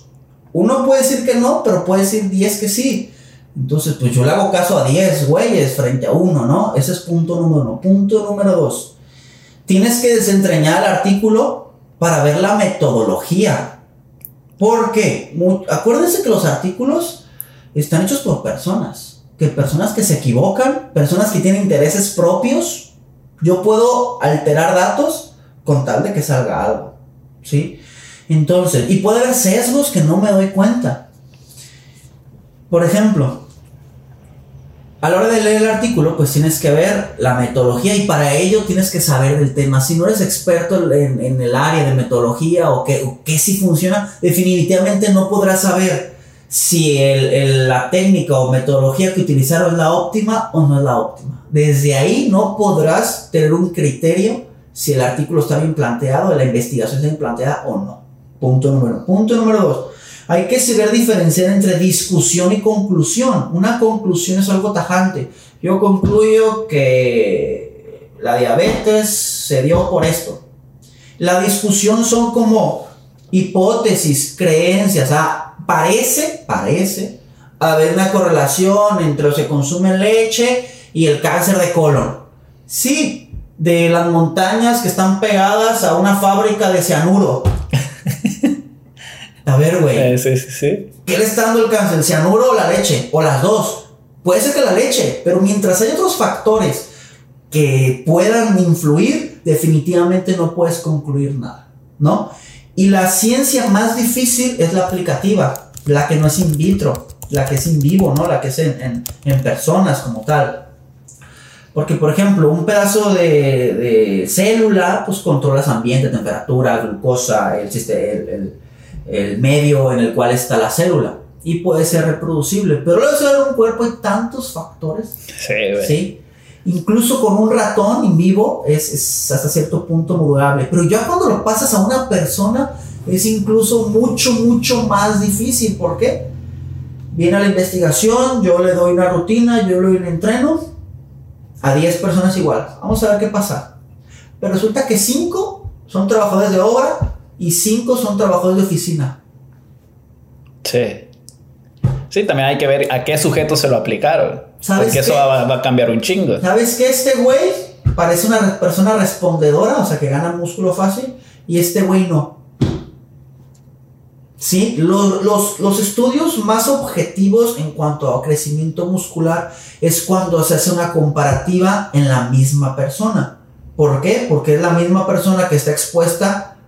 B: uno puede decir que no, pero puede decir 10 que sí. Entonces, pues yo le hago caso a 10 güeyes frente a uno, ¿no? Ese es punto número uno. Punto número dos. Tienes que desentrañar el artículo para ver la metodología. Porque, acuérdense que los artículos están hechos por personas. Que personas que se equivocan, personas que tienen intereses propios. Yo puedo alterar datos con tal de que salga algo. ¿Sí? Entonces, y puede haber sesgos que no me doy cuenta. Por ejemplo, a la hora de leer el artículo, pues tienes que ver la metodología y para ello tienes que saber del tema. Si no eres experto en, el área de metodología o qué que sí funciona, definitivamente no podrás saber si la técnica o metodología que utilizaron es la óptima o no es la óptima. Desde ahí no podrás tener un criterio si el artículo está bien planteado, la investigación está bien planteada o no. Punto número Punto número dos. Hay que saber diferenciar entre discusión y conclusión. Una conclusión es algo tajante. Yo concluyo que la diabetes se dio por esto. La discusión son como hipótesis, creencias. Ah, parece, parece haber una correlación entre que consume leche y el cáncer de colon. Sí, de las montañas que están pegadas a una fábrica de cianuro. A ver, güey.
A: Eh, sí, sí, sí.
B: ¿Qué le está dando el cáncer? ¿El cianuro o la leche? O las dos. Puede ser que la leche, pero mientras hay otros factores que puedan influir, definitivamente no puedes concluir nada, ¿no? Y la ciencia más difícil es la aplicativa, la que no es in vitro, la que es in vivo, ¿no? La que es en, en, personas como tal. Porque, por ejemplo, un pedazo de, de célula, pues controlas ambiente, temperatura, glucosa, el, el, el, medio en el cual está la célula. Y puede ser reproducible. Pero luego de un cuerpo hay tantos factores.
A: Sí,
B: ¿sí? Incluso con un ratón en vivo es, hasta cierto punto modulable. Pero ya cuando lo pasas a una persona es incluso mucho, mucho más difícil. ¿Por qué? Viene la investigación, yo le doy una rutina, yo le doy un entreno a 10 personas igual. Vamos a ver qué pasa. Pero resulta que 5 son trabajadores de obra y 5 son trabajadores de oficina.
A: Sí. Sí, también hay que ver a qué sujeto se lo aplicaron. Porque eso va, a cambiar un chingo.
B: ¿Sabes que Este güey parece una persona respondedora, o sea, que gana músculo fácil, y este güey no. Sí, los, los, los, estudios más objetivos en cuanto a crecimiento muscular es cuando se hace una comparativa en la misma persona. ¿Por qué? Porque es la misma persona que está expuesta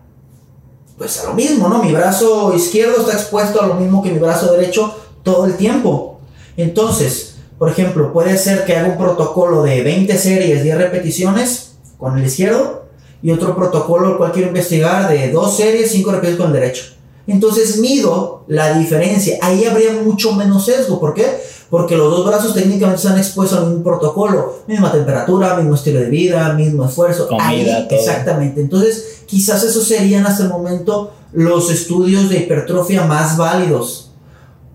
B: pues a lo mismo, ¿no? Mi brazo izquierdo está expuesto a lo mismo que mi brazo derecho todo el tiempo. Entonces, por ejemplo, puede ser que haga un protocolo de 20 series, 10 repeticiones con el izquierdo y otro protocolo el cual quiero investigar de 2 series, 5 repeticiones con el derecho. Entonces mido la diferencia. Ahí habría mucho menos sesgo. ¿Por qué? Porque los dos brazos técnicamente están expuestos a un protocolo. Misma temperatura, mismo estilo de vida, mismo esfuerzo.
A: Comida, todo.
B: Exactamente. Entonces, quizás esos serían hasta el momento los estudios de hipertrofia más válidos.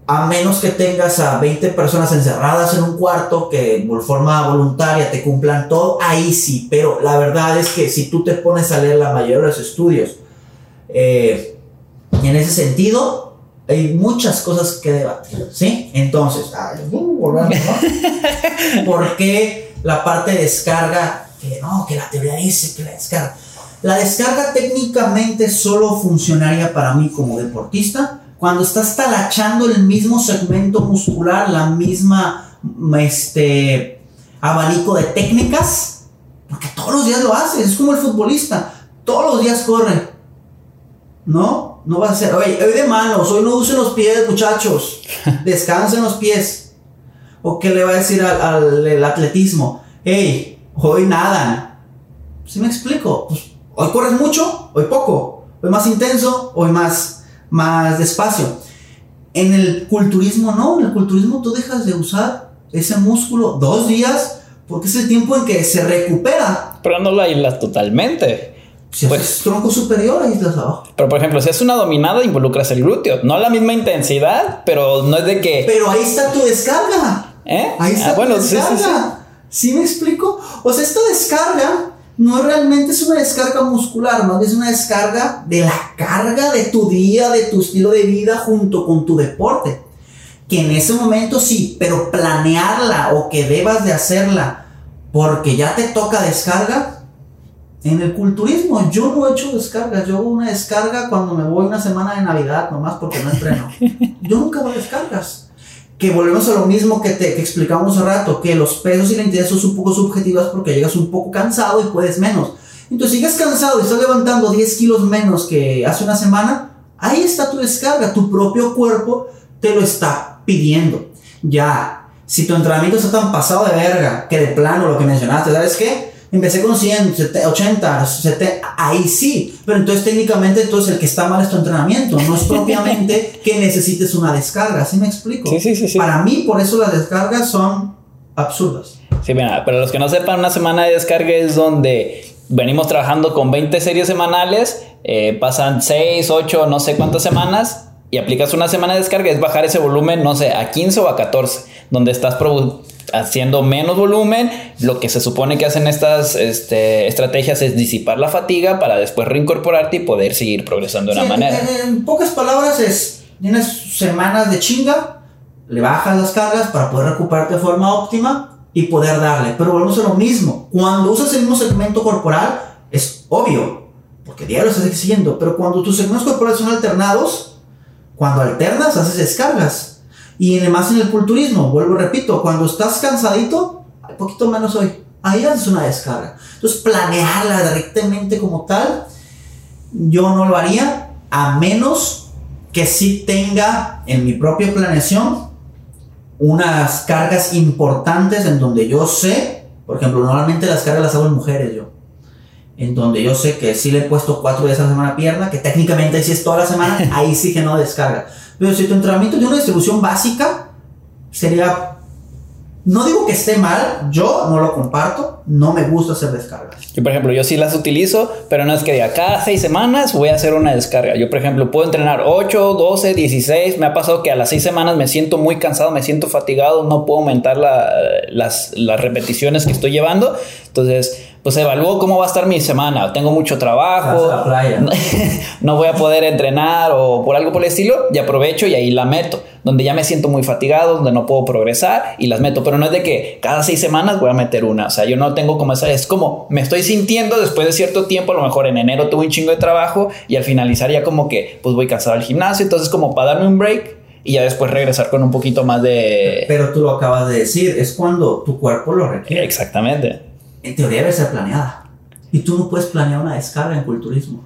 B: A menos que tengas a 20 personas encerradas en un cuarto que por forma voluntaria te cumplan todo, ahí sí, pero la verdad es que si tú te pones a leer la mayoría de los estudios, eh, en ese sentido, hay muchas cosas que debatir, ¿sí? Entonces, uh, [LAUGHS] ¿por qué la parte de descarga, que no, que la teoría dice que la descarga, la descarga técnicamente solo funcionaría para mí como deportista, cuando estás talachando el mismo segmento muscular, la misma este, abanico de técnicas, porque todos los días lo haces, es como el futbolista, todos los días corre. ¿No? No va a ser, oye, hoy de manos, hoy no usen los pies, muchachos, [LAUGHS] descansen los pies. ¿O qué le va a decir al, atletismo? Hey, hoy nadan. ¿Sí me explico? Pues, hoy corres mucho, hoy poco. Hoy más intenso, hoy más más despacio. En el culturismo no, en el culturismo tú dejas de usar ese músculo dos días porque es el tiempo en que se recupera.
A: Pero no lo aíslas totalmente.
B: Si pues, tronco superior, aíslas abajo.
A: Pero por ejemplo, si es una dominada, involucras el glúteo. No a la misma intensidad, pero no es de que.
B: Pero ahí está tu descarga.
A: ¿Eh?
B: Ahí está ah, tu descarga. Sí, sí me explico? O sea, esta descarga no realmente es una descarga muscular, no es una descarga de la carga de tu día, de tu estilo de vida junto con tu deporte. Que en ese momento sí, pero planearla o que debas de hacerla porque ya te toca descarga. En el culturismo yo no he hecho descargas, yo hago una descarga cuando me voy una semana de Navidad nomás porque no [LAUGHS] entreno. Yo nunca hago descargas que volvemos a lo mismo que te explicamos hace rato, que los pesos y la intensidad son un poco subjetivas porque llegas un poco cansado y puedes menos. Entonces, sigues cansado y estás levantando 10 kilos menos que hace una semana, ahí está tu descarga, tu propio cuerpo te lo está pidiendo. Ya, si tu entrenamiento está tan pasado de verga que de plano lo que mencionaste, ¿sabes qué? Empecé con 100, 80, 70, ahí sí. Pero entonces técnicamente entonces el que está mal es tu entrenamiento. No es propiamente [LAUGHS] que necesites una descarga. ¿Sí me explico?
A: Sí, sí, sí,
B: Para mí, por eso las descargas son absurdas.
A: Sí, mira, pero los que no sepan, una semana de descarga es donde venimos trabajando con 20 series semanales, eh, pasan 6, 8, no sé cuántas semanas y aplicas una semana de descarga, es bajar ese volumen, no sé, a 15 o a 14, donde estás haciendo menos volumen, lo que se supone que hacen estas este, estrategias es disipar la fatiga para después reincorporarte y poder seguir progresando de una manera.
B: En, pocas palabras es, tienes semanas de chinga, le bajas las cargas para poder recuperarte de forma óptima y poder darle. Pero volvemos a lo mismo. Cuando usas el mismo segmento corporal, es obvio, porque diario estás exigiendo. Pero cuando tus segmentos corporales son alternados, cuando alternas, haces descargas. Y además en el culturismo, vuelvo repito, cuando estás cansadito, un poquito menos hoy, ahí haces una descarga. Entonces, planearla directamente como tal, yo no lo haría, a menos que sí tenga en mi propia planeación unas cargas importantes en donde yo sé, por ejemplo, normalmente las cargas las hago en mujeres yo, en donde yo sé que sí le he puesto cuatro días a la semana pierna, que técnicamente si es toda la semana, [LAUGHS] ahí sí que no descarga. Pero si tu entrenamiento tiene una distribución básica, sería no digo que esté mal, yo no lo comparto, no me gusta hacer descargas.
A: Yo, por ejemplo, yo sí las utilizo, pero no es que de cada seis semanas voy a hacer una descarga. Yo, por ejemplo, puedo entrenar 8, 12, 16. Me ha pasado que a las seis semanas me siento muy cansado, me siento fatigado, no puedo aumentar las, las repeticiones que estoy llevando. Entonces, pues evalúo cómo va a estar mi semana. Tengo mucho trabajo, [LAUGHS] no voy a poder entrenar o por algo por el estilo, y aprovecho y ahí la meto. Donde ya me siento muy fatigado, donde no puedo progresar y las meto. Pero no es de que cada seis semanas voy a meter una. O sea, yo no tengo como esa. Es como me estoy sintiendo después de cierto tiempo. A lo mejor en enero tuve un chingo de trabajo y al finalizar ya como que pues voy cansado al gimnasio. Entonces, como para darme un break y ya después regresar con un poquito más de.
B: Pero tú lo acabas de decir, es cuando tu cuerpo lo requiere.
A: Exactamente
B: en teoría debe ser planeada. Y tú no puedes planear una descarga en culturismo.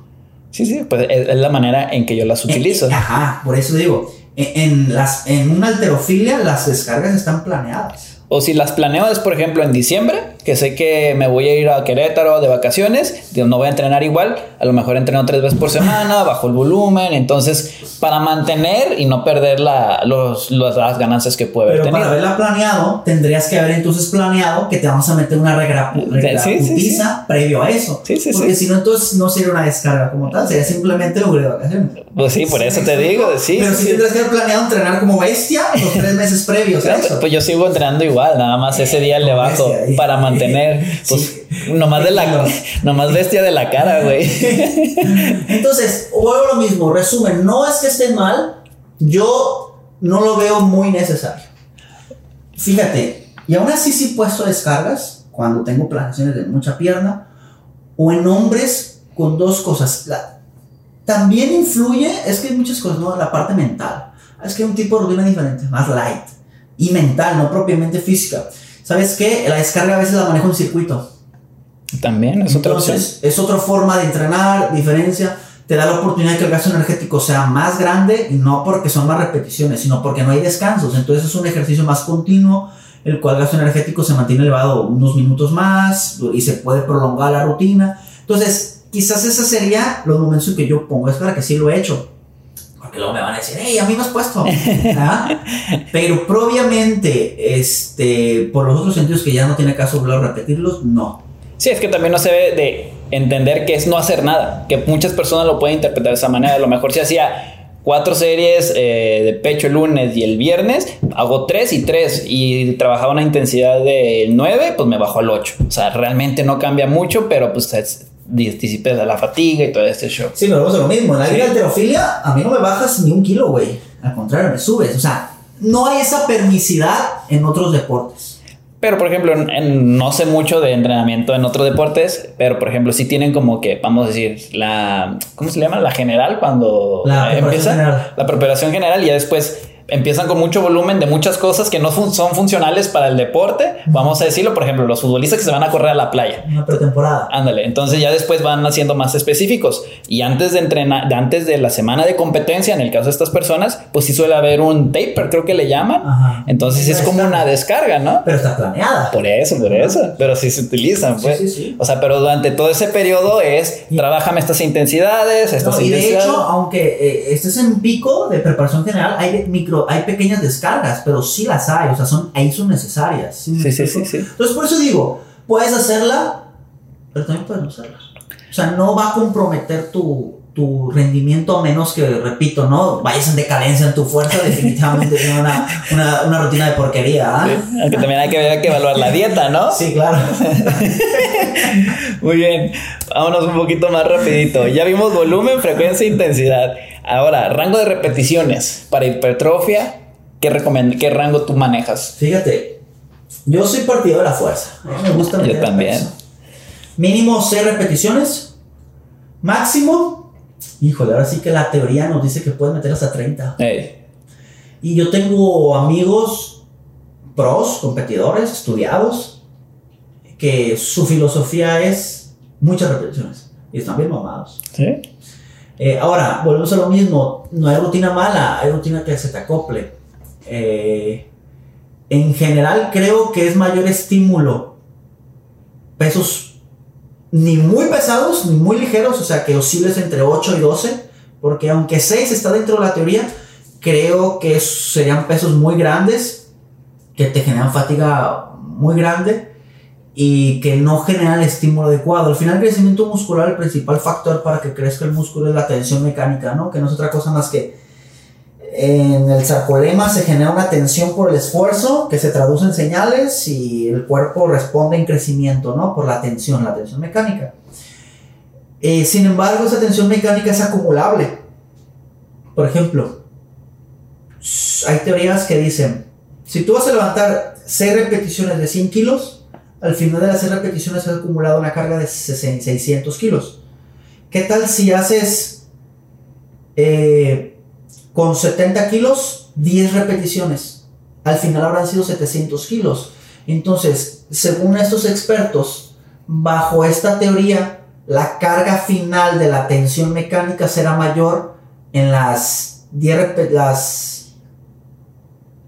A: Sí, sí, pues es, la manera en que yo las utilizo.
B: ajá, por eso digo, en, las, en una alterofilia las descargas están planeadas.
A: O si las planeo es, por ejemplo, en diciembre, que sé que me voy a ir a Querétaro de vacaciones, no voy a entrenar igual, a lo mejor entreno tres veces por semana, [LAUGHS] bajo el volumen, entonces para mantener y no perder la, los, las ganancias que puede
B: haber
A: Pero
B: para haberla planeado, tendrías que haber entonces planeado que te vamos a meter una regla previo a eso. Porque si no, entonces no sería una descarga como tal, sería simplemente lo de vacaciones.
A: Pues sí, por eso te digo, sí.
B: Pero si tendrías que haber planeado entrenar como bestia los tres meses previos a [LAUGHS] eso.
A: Pues yo sigo entrenando igual nada más ese día le bajo para mantener, [LAUGHS] pues, nomás de la, [LAUGHS] nomás bestia de la cara, güey. [LAUGHS]
B: Entonces, vuelvo lo mismo, resumen, no es que esté mal, yo no lo veo muy necesario. Fíjate, y aún así sí puesto descargas cuando tengo planeaciones de mucha pierna o en hombres con dos cosas. también influye, es que hay muchas cosas, ¿no? La parte mental. Es que hay un tipo de rutina diferente, más light y mental, no propiamente física. ¿Sabes qué? La descarga a veces la manejo en circuito.
A: También es otra opción.
B: Es otra forma de entrenar, diferencia. Te da la oportunidad de que el gasto energético sea más grande y no porque son más repeticiones, sino porque no hay descansos. Entonces es un ejercicio más continuo, el cual el gasto energético se mantiene elevado unos minutos más y se puede prolongar la rutina. Entonces, quizás esos serían los momentos en que yo pongo, es para que sí lo he hecho porque luego me van a decir, hey, a mí me has puesto. [LAUGHS] Pero propiamente, este, por los otros sentidos que ya no tiene caso a repetirlos, no.
A: Sí, es que también no se debe de entender que es no hacer nada, que muchas personas lo pueden interpretar de esa manera. A lo mejor si hacía cuatro series eh, de pecho el lunes y el viernes, hago tres y tres y trabajaba una intensidad de nueve, pues me bajo al ocho. O sea, realmente no cambia mucho, pero pues disipes la fatiga y todo este show.
B: Sí, pero vamos a lo mismo. En la liga alterofilia, a mí no me bajas ni un kilo, güey. Al contrario, me subes. O sea, no hay esa permisidad en otros deportes.
A: Pero, por ejemplo, no sé mucho de entrenamiento en otros deportes, pero, por ejemplo, sí tienen como que, vamos a decir, la... ¿Cómo se llama? La general, cuando
B: la empieza. General.
A: La preparación general y ya después empiezan con mucho volumen de muchas cosas que no son funcionales para el deporte. Vamos a decirlo, por ejemplo, los futbolistas que se van a correr a la playa.
B: Una pretemporada.
A: Ándale, entonces ya después van haciendo más específicos. Y antes de entrenar, antes de la semana de competencia, en el caso de estas personas, pues sí suele haber un taper, creo que le llaman. Ajá. Entonces es como una descarga, ¿no?
B: Pero está planeada.
A: Por eso, por eso. Pero sí se utilizan, pues. Sí, sí, sí. O sea, pero durante todo ese periodo es, trabajame estas intensidades, estas no, y
B: de hecho, aunque eh, estés en pico de preparación general, hay micro hay pequeñas descargas, pero sí las hay, o sea, son, ahí son necesarias.
A: ¿sí, sí, sí, sí,
B: Entonces, por eso digo, puedes hacerla, pero también puedes no hacerla. O sea, no va a comprometer tu, tu rendimiento a menos que, repito, no vayas en decadencia en tu fuerza, [LAUGHS] definitivamente es una, una, una, rutina de porquería. ¿ah?
A: aunque también hay que, hay que evaluar la dieta, ¿no?
B: Sí, claro. [LAUGHS]
A: Muy bien, vámonos un poquito más rapidito. Ya vimos volumen, frecuencia e intensidad. Ahora, rango de repeticiones para hipertrofia, ¿qué, ¿qué rango tú manejas?
B: Fíjate, Yo soy partido de la fuerza. A mí me gusta
A: Yo también.
B: peso. Mínimo 6 repeticiones. Máximo. Híjole, ahora sí que la teoría nos dice que puedes meter hasta 30.
A: Ey,
B: Y yo tengo amigos pros, competidores, estudiados, que su filosofía es muchas repeticiones. Y están bien mamados.
A: ¿Sí?
B: Eh, ahora, volvemos a lo mismo. No hay rutina mala, hay rutina que se te acople. Eh, en general, creo que es mayor estímulo. Pesos ni muy pesados ni muy ligeros, o sea, que osciles entre 8 y 12. Porque aunque 6 está dentro de la teoría, creo que serían pesos muy grandes que te generan fatiga muy grande y que no generan el estímulo adecuado. Al final, el crecimiento muscular, el principal factor para que crezca el músculo es la tensión mecánica, ¿no? Que no es otra cosa más que en el sarcolema se genera una tensión por el esfuerzo que se traduce en señales y el cuerpo responde en crecimiento, ¿no? Por la tensión, la tensión mecánica. Eh, sin embargo, esa tensión mecánica es acumulable. Por ejemplo, hay teorías que dicen, si tú vas a levantar 6 repeticiones de 100 kilos, al final de las 6 repeticiones has acumulado una carga de 600 kilos. ¿Qué tal si haces eh, con 70 kilos 10 repeticiones? Al final habrán sido 700 kilos. Entonces, según estos expertos, bajo esta teoría, la carga final de la tensión mecánica será mayor en las 10 rep-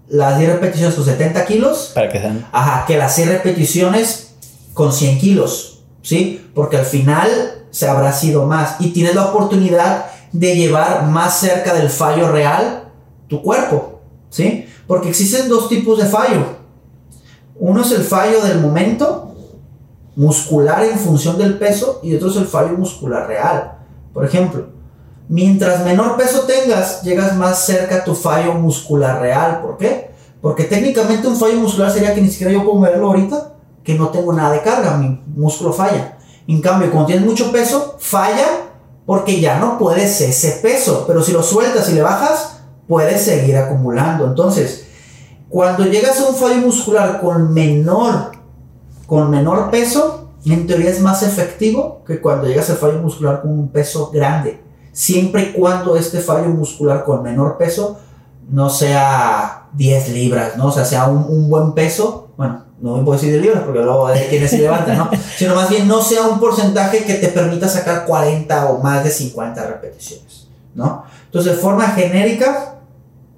B: las las 10 repeticiones con 70 kilos
A: Para que sean.
B: Ajá, que las 6 repeticiones con 100 kilos, ¿sí? Porque al final se habrá sido más y tienes la oportunidad de llevar más cerca del fallo real tu cuerpo, ¿sí? Porque existen dos tipos de fallo. Uno es el fallo del momento muscular en función del peso y otro es el fallo muscular real. Por ejemplo, mientras menor peso tengas, llegas más cerca a tu fallo muscular real. ¿Por qué? Porque técnicamente un fallo muscular sería que ni siquiera yo puedo moverlo ahorita, que no tengo nada de carga, mi músculo falla. En cambio, cuando tienes mucho peso, falla porque ya no puedes ese peso, pero si lo sueltas y le bajas, puedes seguir acumulando. Entonces, cuando llegas a un fallo muscular con menor, con menor peso, en teoría es más efectivo que cuando llegas al fallo muscular con un peso grande. Siempre y cuando este fallo muscular con menor peso no sea 10 libras, ¿no? O sea, sea un, un buen peso. Bueno, no me puedo decir de libras porque luego hay quienes se levantan, ¿no? [LAUGHS] Sino más bien no sea un porcentaje que te permita sacar 40 o más de 50 repeticiones, ¿no? Entonces, de forma genérica,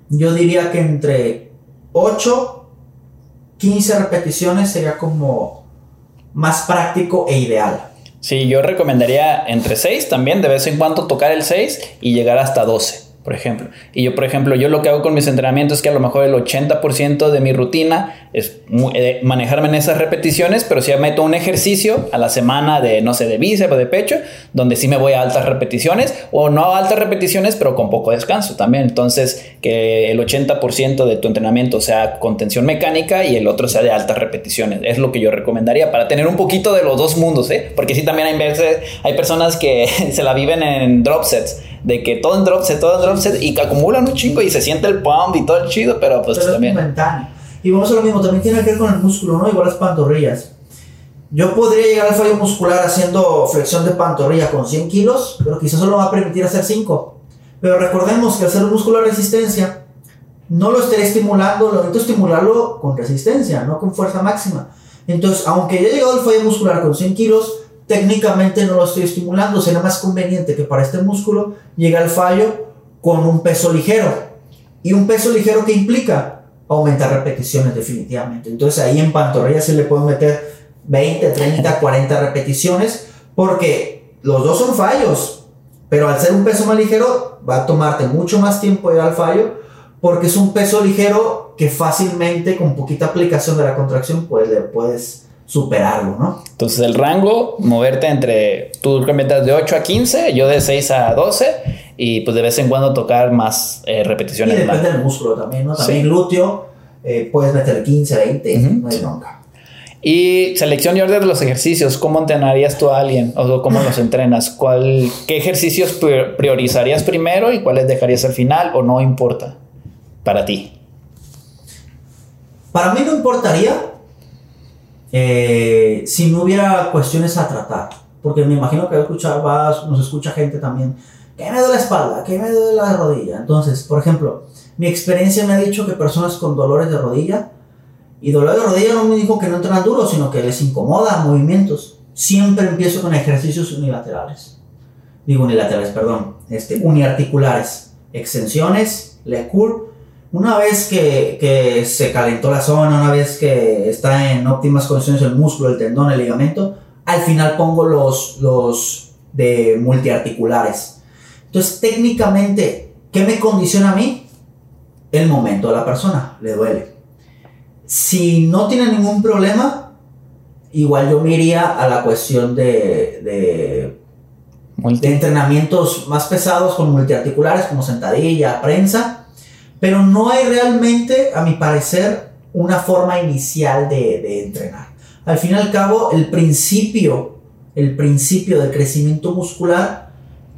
B: yo diría que entre 8, 15 repeticiones sería como más práctico e ideal.
A: Sí, yo recomendaría entre 6 también, de vez en cuando tocar el 6 y llegar hasta 12, por ejemplo. Y yo, por ejemplo, yo lo que hago con mis entrenamientos es que a lo mejor el 80% de mi rutina es eh, manejarme en esas repeticiones, pero si meto un ejercicio a la semana de, no sé, de bíceps o de pecho, donde sí me voy a altas repeticiones, o no a altas repeticiones, pero con poco descanso también. Entonces, que el 80% de tu entrenamiento sea con tensión mecánica y el otro sea de altas repeticiones. Es lo que yo recomendaría para tener un poquito de los dos mundos, ¿eh? Porque sí también hay veces, hay personas que [LAUGHS] se la viven en drop sets, de que todo en drop set, todo en drop set y que acumulan un chingo y se siente el pump y todo el chido, pero pues
B: pero
A: también.
B: es. Y vamos a lo mismo, también tiene que ver con el músculo, ¿no? Igual las pantorrillas. Yo podría llegar al fallo muscular haciendo flexión de pantorrilla con 100 kilos, pero quizás solo va a permitir hacer 5. Pero recordemos que hacer un músculo de resistencia no lo estaré estimulando, lo necesito estimularlo con resistencia, no con fuerza máxima. Entonces, aunque yo he llegado al fallo muscular con 100 kilos, técnicamente no lo estoy estimulando. Será más conveniente que para este músculo llegue al fallo con un peso ligero. ¿Y un peso ligero que implica? Aumentar repeticiones definitivamente. Entonces ahí en pantorrilla se le pueden meter 20, 30, 40 repeticiones porque los dos son fallos. Pero al ser un peso más ligero va a tomarte mucho más tiempo llegar al fallo porque es un peso ligero que fácilmente con poquita aplicación de la contracción pues le puedes superarlo, ¿no?
A: Entonces el rango, moverte entre, tú metas de 8 a 15, yo de 6 a 12 y pues de vez en cuando tocar más eh,
B: Y
A: repeticiones. más.
B: depende del músculo también, ¿no? También
A: Sí.
B: glúteo, eh, puedes meter 15, 20,
A: Ujú.
B: no hay bronca.
A: Y selección y orden de los ejercicios, ¿cómo entrenarías tú a alguien? O cómo los entrenas? ¿Cuál, ¿Qué ejercicios prior- priorizarías primero y cuáles dejarías al final o no importa para ti?
B: Para mí no importaría eh, si no hubiera cuestiones a tratar. Porque me imagino que escuchar, nos escucha gente también. ¿Qué me duele la espalda? ¿Qué me duele la rodilla? Entonces, por ejemplo, mi experiencia me ha dicho que personas con dolores de rodilla, y dolor de rodilla no me dijo que no entrenan duro, sino que les incomoda movimientos. Siempre empiezo con ejercicios unilaterales. Digo unilaterales, perdón. Este, uniarticulares. Extensiones, le curl una vez que, se calentó la zona, una vez que está en óptimas condiciones el músculo, el tendón, el ligamento, al final pongo los, los de multiarticulares. Entonces, técnicamente, ¿qué me condiciona a mí? El momento de la persona, le duele. Si no tiene ningún problema, igual yo me iría a la cuestión de, de, de entrenamientos más pesados con multiarticulares como sentadilla, prensa pero no hay realmente, a mi parecer, una forma inicial de, entrenar. Al fin y al cabo, el principio, el principio del crecimiento muscular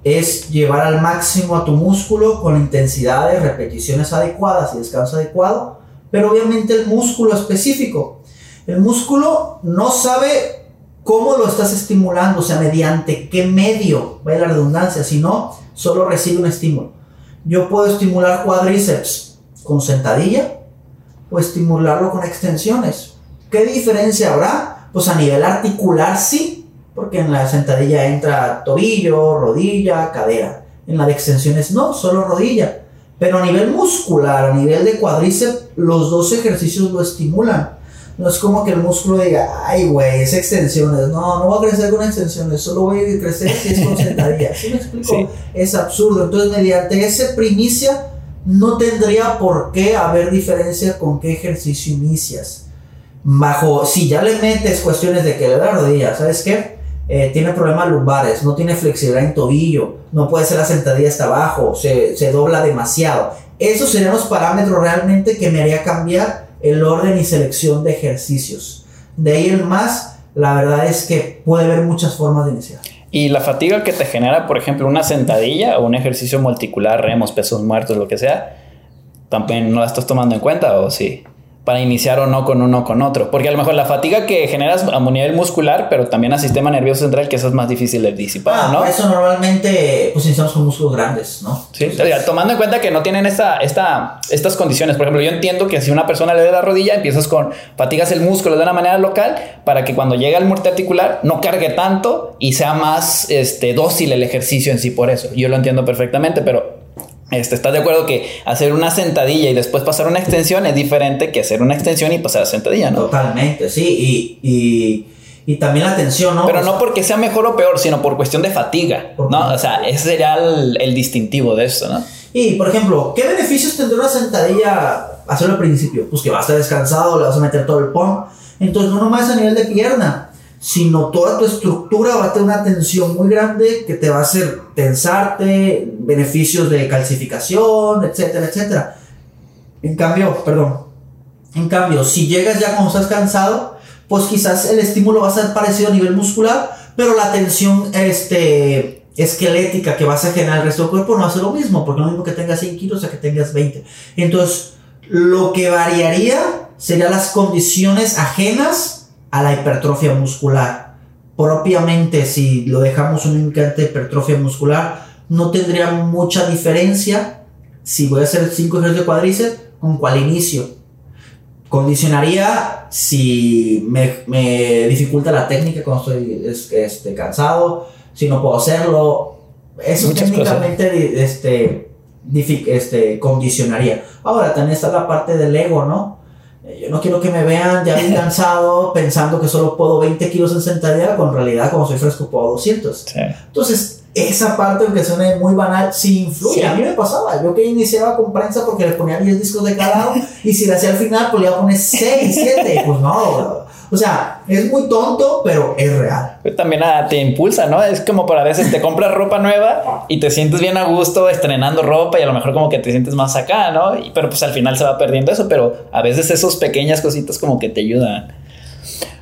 B: es llevar al máximo a tu músculo con intensidades, repeticiones adecuadas y descanso adecuado, pero obviamente el músculo específico. El músculo no sabe cómo lo estás estimulando, o sea, mediante qué medio, vaya la redundancia, sino solo recibe un estímulo yo puedo estimular cuádriceps con sentadilla o estimularlo con extensiones. ¿Qué diferencia habrá? Pues a nivel articular sí, porque en la sentadilla entra tobillo, rodilla, cadera. En la de extensiones no, solo rodilla. Pero a nivel muscular, a nivel de cuádriceps, los dos ejercicios lo estimulan. No es como que el músculo diga, ay, güey, es extensiones. No, no voy a crecer con extensiones, solo voy a crecer si es con sentadilla. ¿Sí me explico? Es absurdo. Entonces, mediante esa primicia, no tendría por qué haber diferencia con qué ejercicio inicias. Bajo, si ya le metes cuestiones de que le da rodilla, ¿sabes qué? Eh, tiene problemas lumbares, no tiene flexibilidad en tobillo, no puede ser la sentadilla hasta abajo, se, se dobla demasiado. Esos serían los parámetros realmente que me haría cambiar el orden y selección de ejercicios. De ahí el más, la verdad es que puede haber muchas formas de iniciar.
A: Y la fatiga que te genera, por ejemplo, una sentadilla o un ejercicio multicular, remos, pesos muertos, lo que sea, también no la estás tomando en cuenta o sí para iniciar o no con uno o con otro. Porque a lo mejor la fatiga que generas a nivel muscular, pero también al sistema nervioso central, que eso es más difícil de disipar, ah, ¿no?
B: Eso normalmente, pues iniciamos con músculos grandes, ¿no?
A: Sí, tomando en cuenta que no tienen esta, esta, estas condiciones. Por ejemplo, yo entiendo que si una persona le da la rodilla, empiezas con fatigas el músculo de una manera local para que cuando llegue al multiarticular no cargue tanto y sea más este, dócil el ejercicio en sí por eso. Yo lo entiendo perfectamente, pero este, ¿Estás de acuerdo que hacer una sentadilla y después pasar una extensión es diferente que hacer una extensión y pasar a sentadilla, ¿no?
B: Totalmente, sí. Y, y, también la tensión, ¿no?
A: Pero no porque sea mejor o peor, sino por cuestión de fatiga, ¿no? O sea, ese sería el, distintivo de esto, ¿no?
B: Y, por ejemplo, ¿qué beneficios tendrá una sentadilla hacerlo al principio? Pues que va a estar descansado, le vas a meter todo el pump. Entonces, no nomás a nivel de pierna, sino toda tu estructura va a tener una tensión muy grande que te va a hacer tensarte, beneficios de calcificación, etcétera, etcétera. En cambio, perdón, en cambio, si llegas ya cuando estás cansado, pues quizás el estímulo va a ser parecido a nivel muscular, pero la tensión este, esquelética que vas a generar el resto del cuerpo no hace lo mismo, porque lo mismo que tengas 100 kilos a que tengas 20. Entonces, lo que variaría serían las condiciones ajenas a la hipertrofia muscular. Propiamente, si lo dejamos de hipertrofia muscular, no tendría mucha diferencia si voy a hacer 5 ejercicios de cuádriceps con cuál inicio. Condicionaría si me, dificulta la técnica cuando estoy este, cansado, si no puedo hacerlo. Eso técnicamente este, este, condicionaría. Ahora también está la parte del ego, ¿no? Eh, yo no quiero que me vean ya bien [LAUGHS] cansado pensando que solo puedo 20 kilos en sentadilla, con realidad como soy fresco puedo 200. Entonces, esa parte, aunque suene muy banal, sí influye. A mí me pasaba. Yo que iniciaba con prensa porque le ponía 10 discos de calado y si le hacía al final, pues le iba a poner 6, 7. Pues no, o sea, es muy tonto, pero es real.
A: también te impulsa, ¿no? Es como para veces te compras ropa nueva y te sientes bien a gusto estrenando ropa y a lo mejor como que te sientes más acá, ¿no? pero pues al final se va perdiendo eso, pero a veces esas pequeñas cositas como que te ayudan.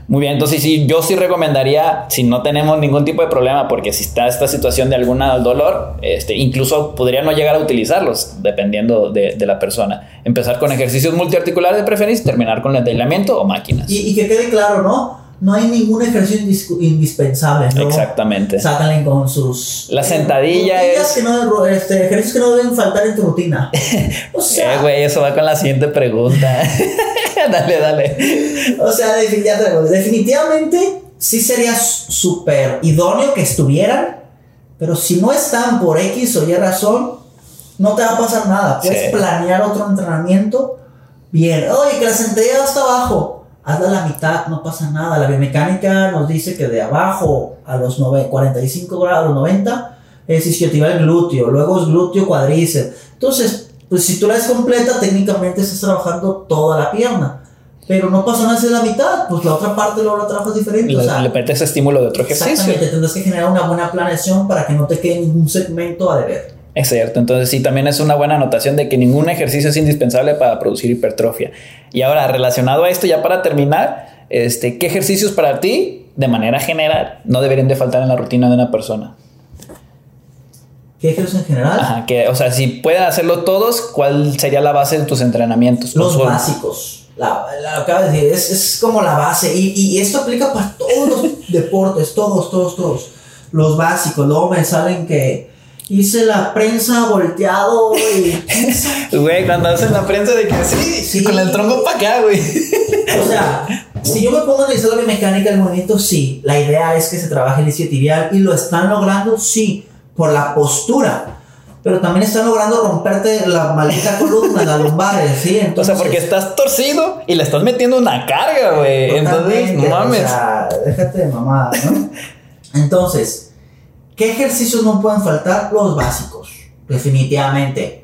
A: Muy bien, entonces sí, yo sí recomendaría, si no tenemos ningún tipo de problema, porque si está esta situación de algún dolor, este, incluso podría no llegar a utilizarlos, dependiendo de, de la persona. Empezar con ejercicios multiarticulares de preferencia y terminar con el aislamiento o máquinas.
B: Y, y que quede claro, ¿no? no hay ningún ejercicio indis- indispensable. ¿no?
A: Exactamente.
B: Sácale con sus.
A: La sentadilla es-
B: Que no, este, ejercicios que no deben faltar en tu rutina. [LAUGHS] O sea,
A: Eh, güey, eso va con la siguiente pregunta. [LAUGHS] [LAUGHS] dale, dale.
B: o sea definitivamente, sí sería súper idóneo que estuvieran, pero si no están por X o Y razón, no te va a pasar nada. Puedes
A: Sí.
B: planear otro entrenamiento bien. Oye, que la sentadilla va hasta abajo. Hazla a la mitad, no pasa nada. La biomecánica nos dice que de abajo a los nove- 45 grados, 90, es isquiotibial glúteo, luego es glúteo cuádriceps. Entonces, pues si tú la ves completa, técnicamente estás trabajando toda la pierna. Pero no pasa nada es la mitad, pues la otra parte luego la trabajas diferente.
A: Le,
B: o sea,
A: le estímulo de otro ejercicio.
B: exactamente, tendrás que generar una buena planeación para que no te quede ningún segmento a deber.
A: Es cierto, entonces sí, también es una buena anotación de que ningún ejercicio es indispensable para producir hipertrofia. Y ahora, relacionado a esto, ya para terminar, este, ¿qué ejercicios para ti, de manera general, no deberían de faltar en la rutina de una persona?
B: ¿Qué ejercicios en general?
A: Ajá, que, o sea, si pueden hacerlo todos, ¿cuál sería la base de tus entrenamientos?
B: Los básicos. La, la- lo acabo de decir, es, es como la base. Y, y esto aplica para todos los [LAUGHS] deportes, todos, todos, todos. Los básicos. Luego me salen que hice la prensa volteado y. [LAUGHS]
A: Güey, cuando hacen la prensa de que sí,
B: Sí.
A: con el tronco para acá, güey.
B: O sea, si yo me pongo a analizar la biomecánica del movimiento, sí. La idea es que se trabaje el isquiotibial y lo están logrando, sí, por la postura. Pero también están logrando romperte la maldita columna, las lumbares, ¿sí? [LAUGHS]
A: O sea, porque estás torcido y le estás metiendo una carga, güey. Entonces, no mames.
B: O sea, déjate de mamada, ¿no? [LAUGHS] Entonces, ¿qué ejercicios no pueden faltar? Los básicos, definitivamente.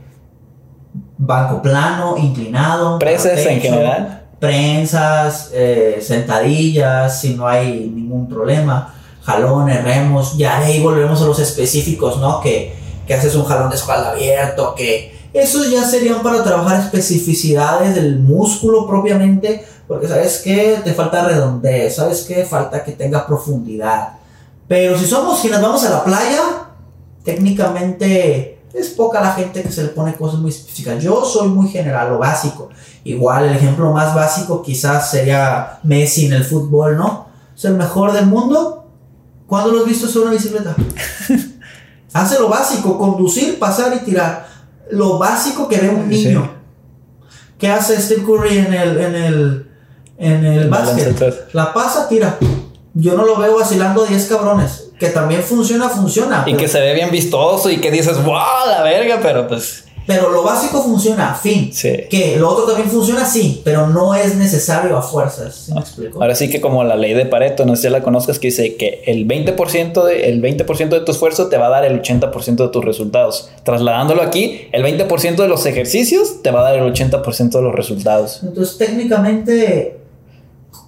B: Banco plano, inclinado.
A: Presas en general.
B: Prensas, eh, sentadillas, si no hay ningún problema. Jalones, remos. Ya de ahí volvemos a los específicos, ¿no? Que, que haces un jalón de espalda abierto, que esos ya serían para trabajar especificidades del músculo propiamente, porque sabes que te falta redondez, sabes que falta que tenga profundidad. Pero si somos quienes vamos a la playa, técnicamente es poca la gente que se le pone cosas muy específicas. Yo soy muy general, lo básico. Igual el ejemplo más básico quizás sería Messi en el fútbol, ¿no? Es el mejor del mundo. ¿Cuándo lo has visto sobre una bicicleta? [LAUGHS] Hace lo básico, conducir, pasar y tirar. Lo básico que ve un
A: Sí.
B: niño. ¿Qué hace Steve Curry en el, en el, en el básquet? La pasa, tira. Yo no lo veo vacilando a 10 cabrones. Que también funciona, funciona.
A: Y
B: pero-
A: que se ve bien vistoso y que dices, wow, la verga, pero pues
B: Pero lo básico funciona, fin.
A: sí.
B: Que lo otro también funciona, sí, pero no es necesario a fuerzas. ¿Sí me explico?
A: Ahora sí que como la ley de Pareto, no sé si la conozcas, que dice que el 20%, de, el 20 de tu esfuerzo te va a dar el 80% de tus resultados. Trasladándolo aquí, el 20% de los ejercicios te va a dar el 80% de los resultados.
B: Entonces, técnicamente,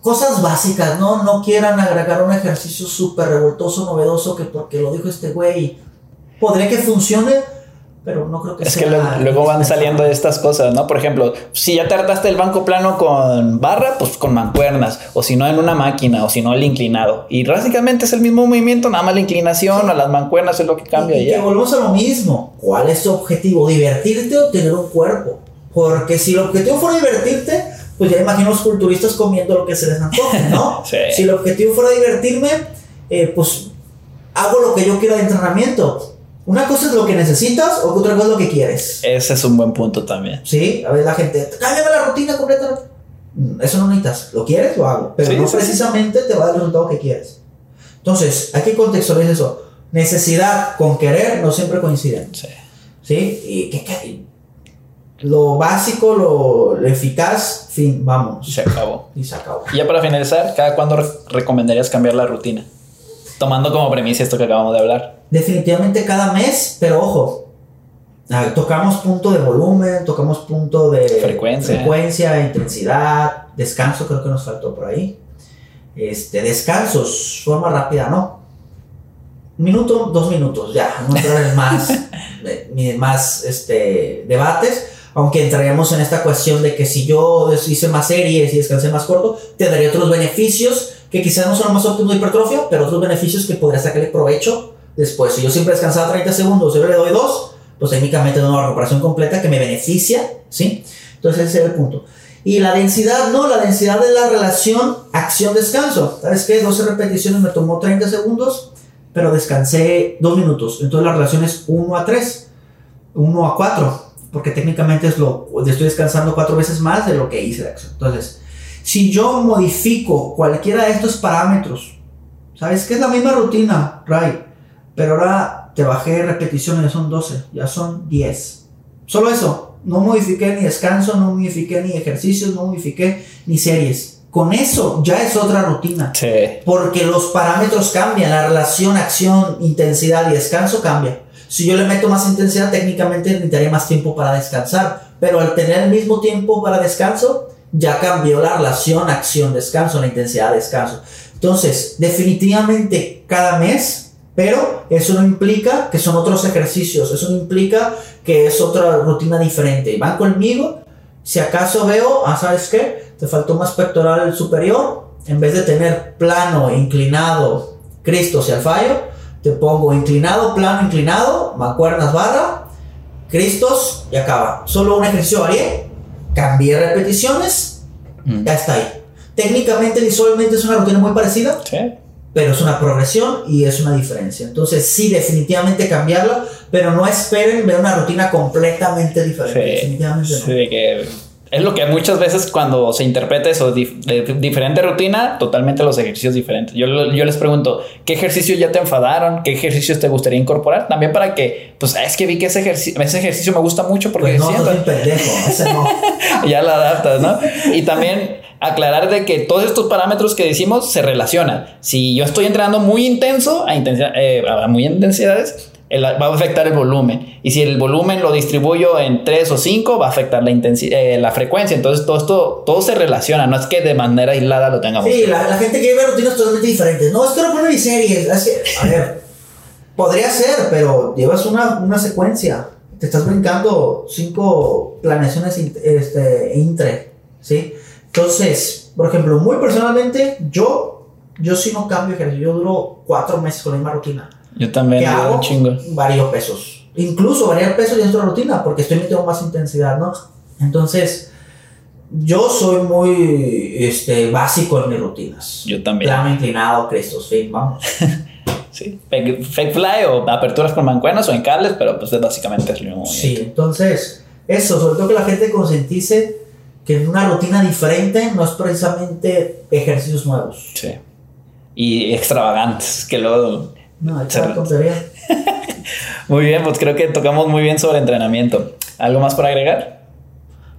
B: cosas básicas, ¿no? No quieran agregar un ejercicio súper revoltoso, novedoso, que porque lo dijo este güey, podría que funcione, pero no creo que
A: Es
B: sea.
A: que lo- luego van saliendo estas cosas, ¿no? Por ejemplo, si ya te hartaste el banco plano con barra, pues con mancuernas, o si no en una máquina, o si no el inclinado. Y básicamente es el mismo movimiento, nada más la inclinación o las mancuernas es lo que cambia
B: Y, que volvemos a lo mismo. ¿Cuál es tu objetivo? ¿Divertirte o tener un cuerpo? Porque si el objetivo fuera divertirte, pues ya imagino los culturistas comiendo lo que se les antoje, ¿no? [LAUGHS]
A: Sí.
B: Si el objetivo fuera divertirme, eh, pues hago lo que yo quiero de entrenamiento. Una cosa es lo que necesitas o otra cosa es lo que quieres.
A: Ese es un buen punto también.
B: Sí, a ver la gente, cámbiame la rutina completa. Mm, Eso no necesitas. ¿Lo quieres? Lo hago. Pero
A: Sí,
B: no
A: sí,
B: precisamente te va a dar el resultado que quieres. Entonces, hay que contextualizar eso. Necesidad con querer no siempre coinciden.
A: Sí.
B: ¿Sí? Y que, que- lo básico, lo, lo eficaz, fin, vamos.
A: Se acabó.
B: Y se acabó.
A: Y ya para finalizar, ¿cada cuándo re- recomendarías cambiar la rutina? Tomando como premisa esto que acabamos de hablar.
B: Definitivamente cada mes, pero ojo. Tocamos punto de volumen, tocamos punto de
A: Frecuencia.
B: frecuencia, intensidad, descanso, creo que nos faltó por ahí. Este, descansos, forma rápida, ¿no? Minuto, dos minutos, ya, no entrar en más, [LAUGHS] eh, más este, debates, aunque entraríamos en esta cuestión de que si yo hice más series y descansé más corto, te daría otros beneficios que quizás no son los más óptimos de hipertrofia, pero otros beneficios que podría sacarle provecho después. Si yo siempre descansaba 30 segundos, yo le doy 2, pues técnicamente tengo una recuperación completa que me beneficia, ¿sí? Entonces ese es el punto. Y la densidad, no, la densidad de la relación acción-descanso. ¿Sabes qué? 12 repeticiones me tomó 30 segundos, pero descansé 2 minutos. Entonces la relación es 1 a 3, 1 a 4, porque técnicamente estoy descansando 4 veces más de lo que hice de acción. Entonces, si yo modifico cualquiera de estos parámetros, ¿sabes qué? Es la misma rutina, Ray, pero ahora te bajé repeticiones, ya son 12, ya son 10. Solo eso, no modifiqué ni descanso, no modifiqué ni ejercicios, no modifiqué ni series. Con eso ya es otra rutina.
A: Sí.
B: Porque los parámetros cambian, la relación acción, intensidad y descanso cambia. Si yo le meto más intensidad, técnicamente necesitaría más tiempo para descansar. Pero al tener el mismo tiempo para descanso, ya cambió la relación acción-descanso, la intensidad descanso. Entonces, definitivamente cada mes pero eso no implica que son otros ejercicios, eso no implica que es otra rutina diferente. Van conmigo, si acaso veo, ah, ¿sabes qué? Te faltó más pectoral superior, en vez de tener plano, inclinado, Cristo hacia el fallo, te pongo inclinado, plano, inclinado, mancuernas, barra, Cristos y acaba. Solo un ejercicio varié, cambié repeticiones, mm. ya está ahí. Técnicamente, visualmente es una rutina muy parecida. Sí pero es una progresión y es una diferencia. Entonces, sí, definitivamente cambiarla, pero no esperen ver una rutina completamente diferente. definitivamente
A: no. que es lo que muchas veces cuando se interpreta eso, de diferente rutina, totalmente los ejercicios diferentes. Yo, yo les pregunto, ¿qué ejercicios ya te enfadaron? ¿Qué ejercicios te gustaría incorporar? También para que, pues, es que vi que ese ejercicio, ese ejercicio me gusta mucho porque...
B: Pues no, soy pendejo, ese no. [LAUGHS]
A: ya la adaptas, ¿no? Y también aclarar de que todos estos parámetros que decimos se relacionan. Si yo estoy entrenando muy intenso, a, intensidad, eh, a muy intensidades, va a afectar el volumen. Y si el volumen lo distribuyo en 3 o 5, va a afectar la, eh, la frecuencia. Entonces todo esto todo se relaciona, no es que de manera aislada lo tengamos.
B: Sí, la, gente quiere rutinas totalmente diferentes. No, esto no pone mi serie. a ver, [LAUGHS] podría ser, pero llevas una, una secuencia. Te estás brincando 5 planeaciones este, intre, ¿sí? Entonces, por ejemplo, muy personalmente, yo, yo sí no cambio ejercicio. Yo duro cuatro meses con la misma rutina.
A: Yo también,
B: hago un chingo. Varios pesos. Incluso variar pesos dentro de la rutina, porque estoy metiendo más intensidad, ¿no? Entonces, yo soy muy este, básico en mis rutinas.
A: Yo también.
B: Plano inclinado, crestos, [LAUGHS] fake, vamos.
A: sí, fake, fly o aperturas con mancuernas o en cables, pero pues básicamente es lo mismo.
B: Sí, entonces, eso, sobre todo que la gente concientice que en una rutina diferente no es precisamente ejercicios nuevos.
A: Sí. Y extravagantes, que luego...
B: No, tontería. [LAUGHS]
A: muy bien, pues creo que tocamos muy bien sobre entrenamiento. ¿Algo más por agregar?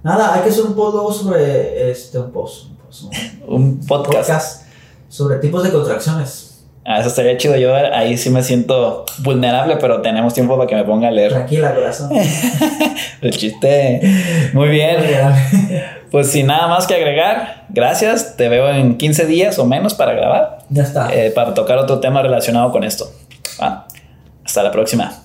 B: Nada, hay que hacer un post sobre este, un post,
A: un, [LAUGHS] podcast.
B: sobre tipos de contracciones.
A: Ah, eso estaría chido. Yo ahí sí me siento vulnerable, pero tenemos tiempo para que me ponga a leer.
B: Tranquila, corazón. [LAUGHS]
A: El chiste. Muy bien. Pues sin nada más que agregar, gracias. Te veo en 15 días o menos para grabar.
B: Ya está.
A: Eh, para tocar otro tema relacionado con esto. Hasta la próxima.